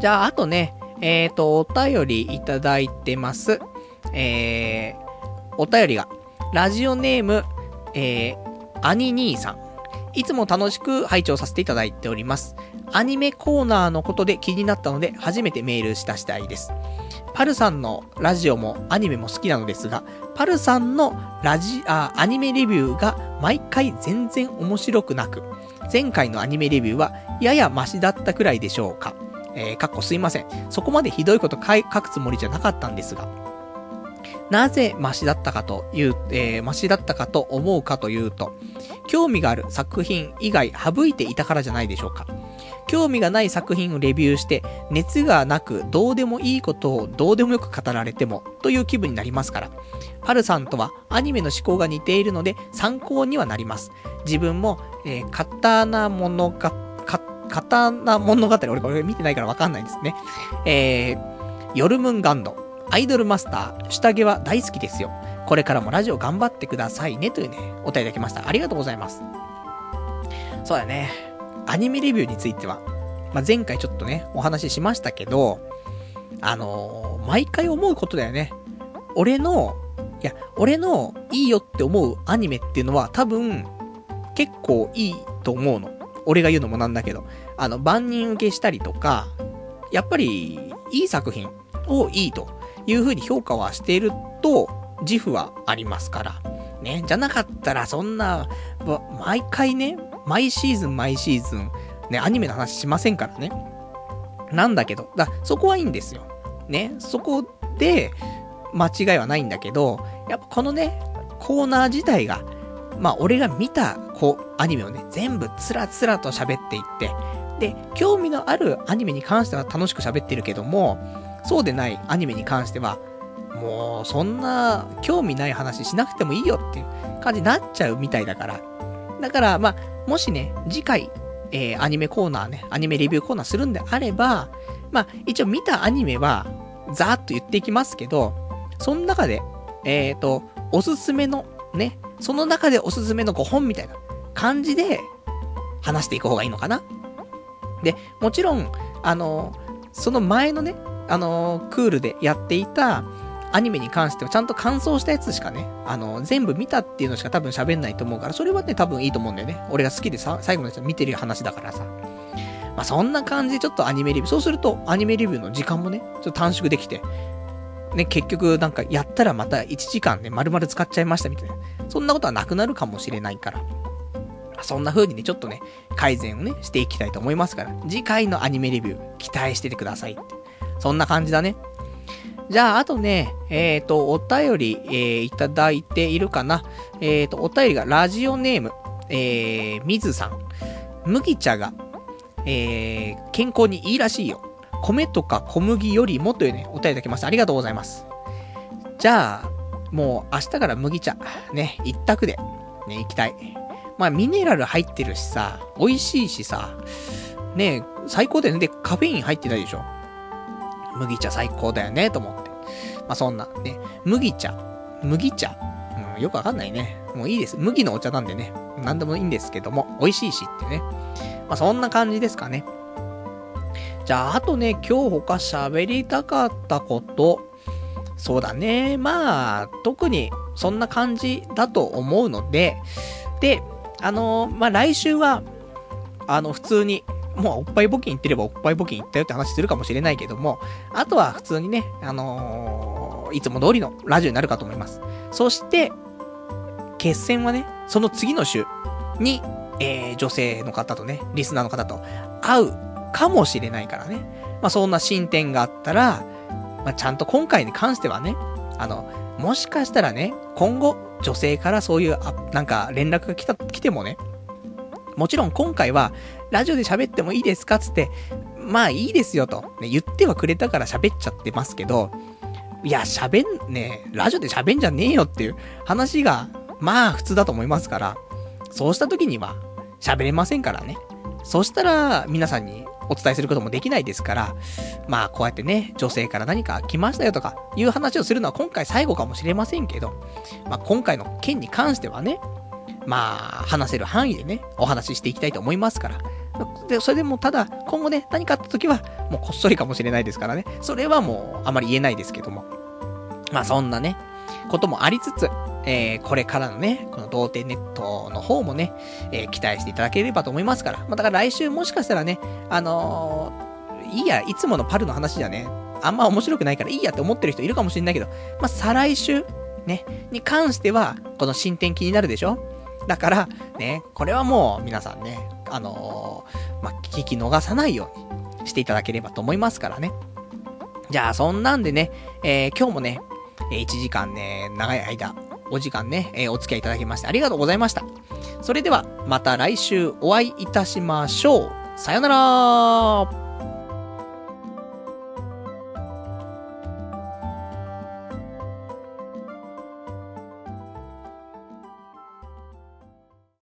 じゃあ、あとね、えっ、と、お便りいただいてます。えー、お便りが、ラジオネーム、えー、アニ兄さん。いつも楽しく拝聴させていただいております。アニメコーナーのことで気になったので、初めてメールした次第です。パルさんのラジオもアニメも好きなのですが、パルさんのラジ、あ、アニメレビューが毎回全然面白くなく、前回のアニメレビューはややマシだったくらいでしょうか。えー、かっこすいません。そこまでひどいこと書くつもりじゃなかったんですが。なぜマシだったかという、えー、マシだったかと思うかというと、興味がある作品以外省いていたからじゃないでしょうか。興味がない作品をレビューして、熱がなくどうでもいいことをどうでもよく語られても、という気分になりますから。アルさんとはアニメの思考が似ているので参考にはなります。自分も、えー、刀物が、か、刀物語、俺これ見てないからわかんないですね。えー、ヨルムンガンド、アイドルマスター、下着は大好きですよ。これからもラジオ頑張ってくださいね、というね、お便りいただきました。ありがとうございます。そうだね。アニメレビューについては、まあ、前回ちょっとね、お話ししましたけど、あのー、毎回思うことだよね。俺の、いや、俺のいいよって思うアニメっていうのは多分、結構いいと思うの。俺が言うのもなんだけど。あの、万人受けしたりとか、やっぱり、いい作品をいいという風に評価はしていると、自負はありますから。ね。じゃなかったら、そんな、毎回ね、毎シーズン毎シーズン、ね、アニメの話しませんからね。なんだけど、だそこはいいんですよ。ね。そこで、間違いはないんだけど、やっぱこのね、コーナー自体が、まあ、俺が見た、こう、アニメをね、全部つらつらと喋っていって、で、興味のあるアニメに関しては楽しく喋ってるけども、そうでないアニメに関しては、もう、そんな、興味ない話しなくてもいいよっていう感じになっちゃうみたいだから。だから、まあ、もしね、次回、えー、アニメコーナーね、アニメレビューコーナーするんであれば、まあ、一応見たアニメは、ざーっと言っていきますけど、その中で、えっ、ー、と、おすすめの、ね、その中でおすすめの5本みたいな感じで、話していく方がいいのかなで、もちろん、あの、その前のね、あの、クールでやっていた、アニメに関してはちゃんと感想したやつしかね、あの、全部見たっていうのしか多分喋んないと思うから、それはね、多分いいと思うんだよね。俺が好きでさ、最後のやつ見てる話だからさ。まあ、そんな感じでちょっとアニメレビュー、そうするとアニメレビューの時間もね、ちょっと短縮できて、ね、結局なんかやったらまた1時間ね、丸々使っちゃいましたみたいな。そんなことはなくなるかもしれないから。そんな風にね、ちょっとね、改善をね、していきたいと思いますから、次回のアニメレビュー、期待しててくださいって。そんな感じだね。じゃあ、あとね、えっ、ー、と、お便り、えー、いただいているかな。えっ、ー、と、お便りがラジオネーム、えー、みずさん。麦茶が、えー、健康にいいらしいよ。米とか小麦よりもというね、お便りいただきました。ありがとうございます。じゃあ、もう明日から麦茶、ね、一択で、ね、行きたい。まあ、ミネラル入ってるしさ、美味しいしさ、ね、最高だよね。で、カフェイン入ってないでしょ。麦茶最高だよね、と思って。まあ、そんな、ね、麦茶、麦茶、うん、よくわかんないね。もういいです。麦のお茶なんでね、なんでもいいんですけども、美味しいしってね。まあ、そんな感じですかね。じゃあ、あとね、今日他喋りたかったこと、そうだね。まあ、特にそんな感じだと思うので、で、あのー、まあ来週は、あの、普通にもうおっぱい募金行ってればおっぱい募金行ったよって話するかもしれないけども、あとは普通にね、あのー、いつも通りのラジオになるかと思います。そして、決戦はね、その次の週に、えー、女性の方とね、リスナーの方と会うかもしれないからね。まあ、そんな進展があったら、まあ、ちゃんと今回に関してはね、あの、もしかしたらね、今後、女性からそういう、あ、なんか連絡が来た、来てもね、もちろん今回は、ラジオで喋ってもいいですか？つって、まあいいですよと、ね、言ってはくれたから喋っちゃってますけど、いや、喋ん、ねラジオで喋んじゃねえよっていう話が、まあ普通だと思いますから、そうした時には喋れませんからね。そしたら皆さんにお伝えすることもできないですから、まあこうやってね、女性から何か来ましたよとかいう話をするのは今回最後かもしれませんけど、まあ今回の件に関してはね、まあ話せる範囲でね、お話ししていきたいと思いますから、で、それでもただ、今後ね、何かあった時は、もうこっそりかもしれないですからね。それはもう、あまり言えないですけども。まあそんなね、こともありつつ、えー、これからのね、この童貞ネットの方もね、えー、期待していただければと思いますから。まあだから来週もしかしたらね、あのー、いいや、いつものパルの話じゃね、あんま面白くないからいいやって思ってる人いるかもしれないけど、まあ再来週、ね、に関しては、この進展気になるでしょ？だから、ね、これはもう皆さんね、あのー、まあ、聞き逃さないようにしていただければと思いますからね。じゃあ、そんなんでね、えー、今日もね、え、1時間ね、長い間、お時間ね、えー、お付き合いいただきましてありがとうございました。それでは、また来週お会いいたしましょう。さよなら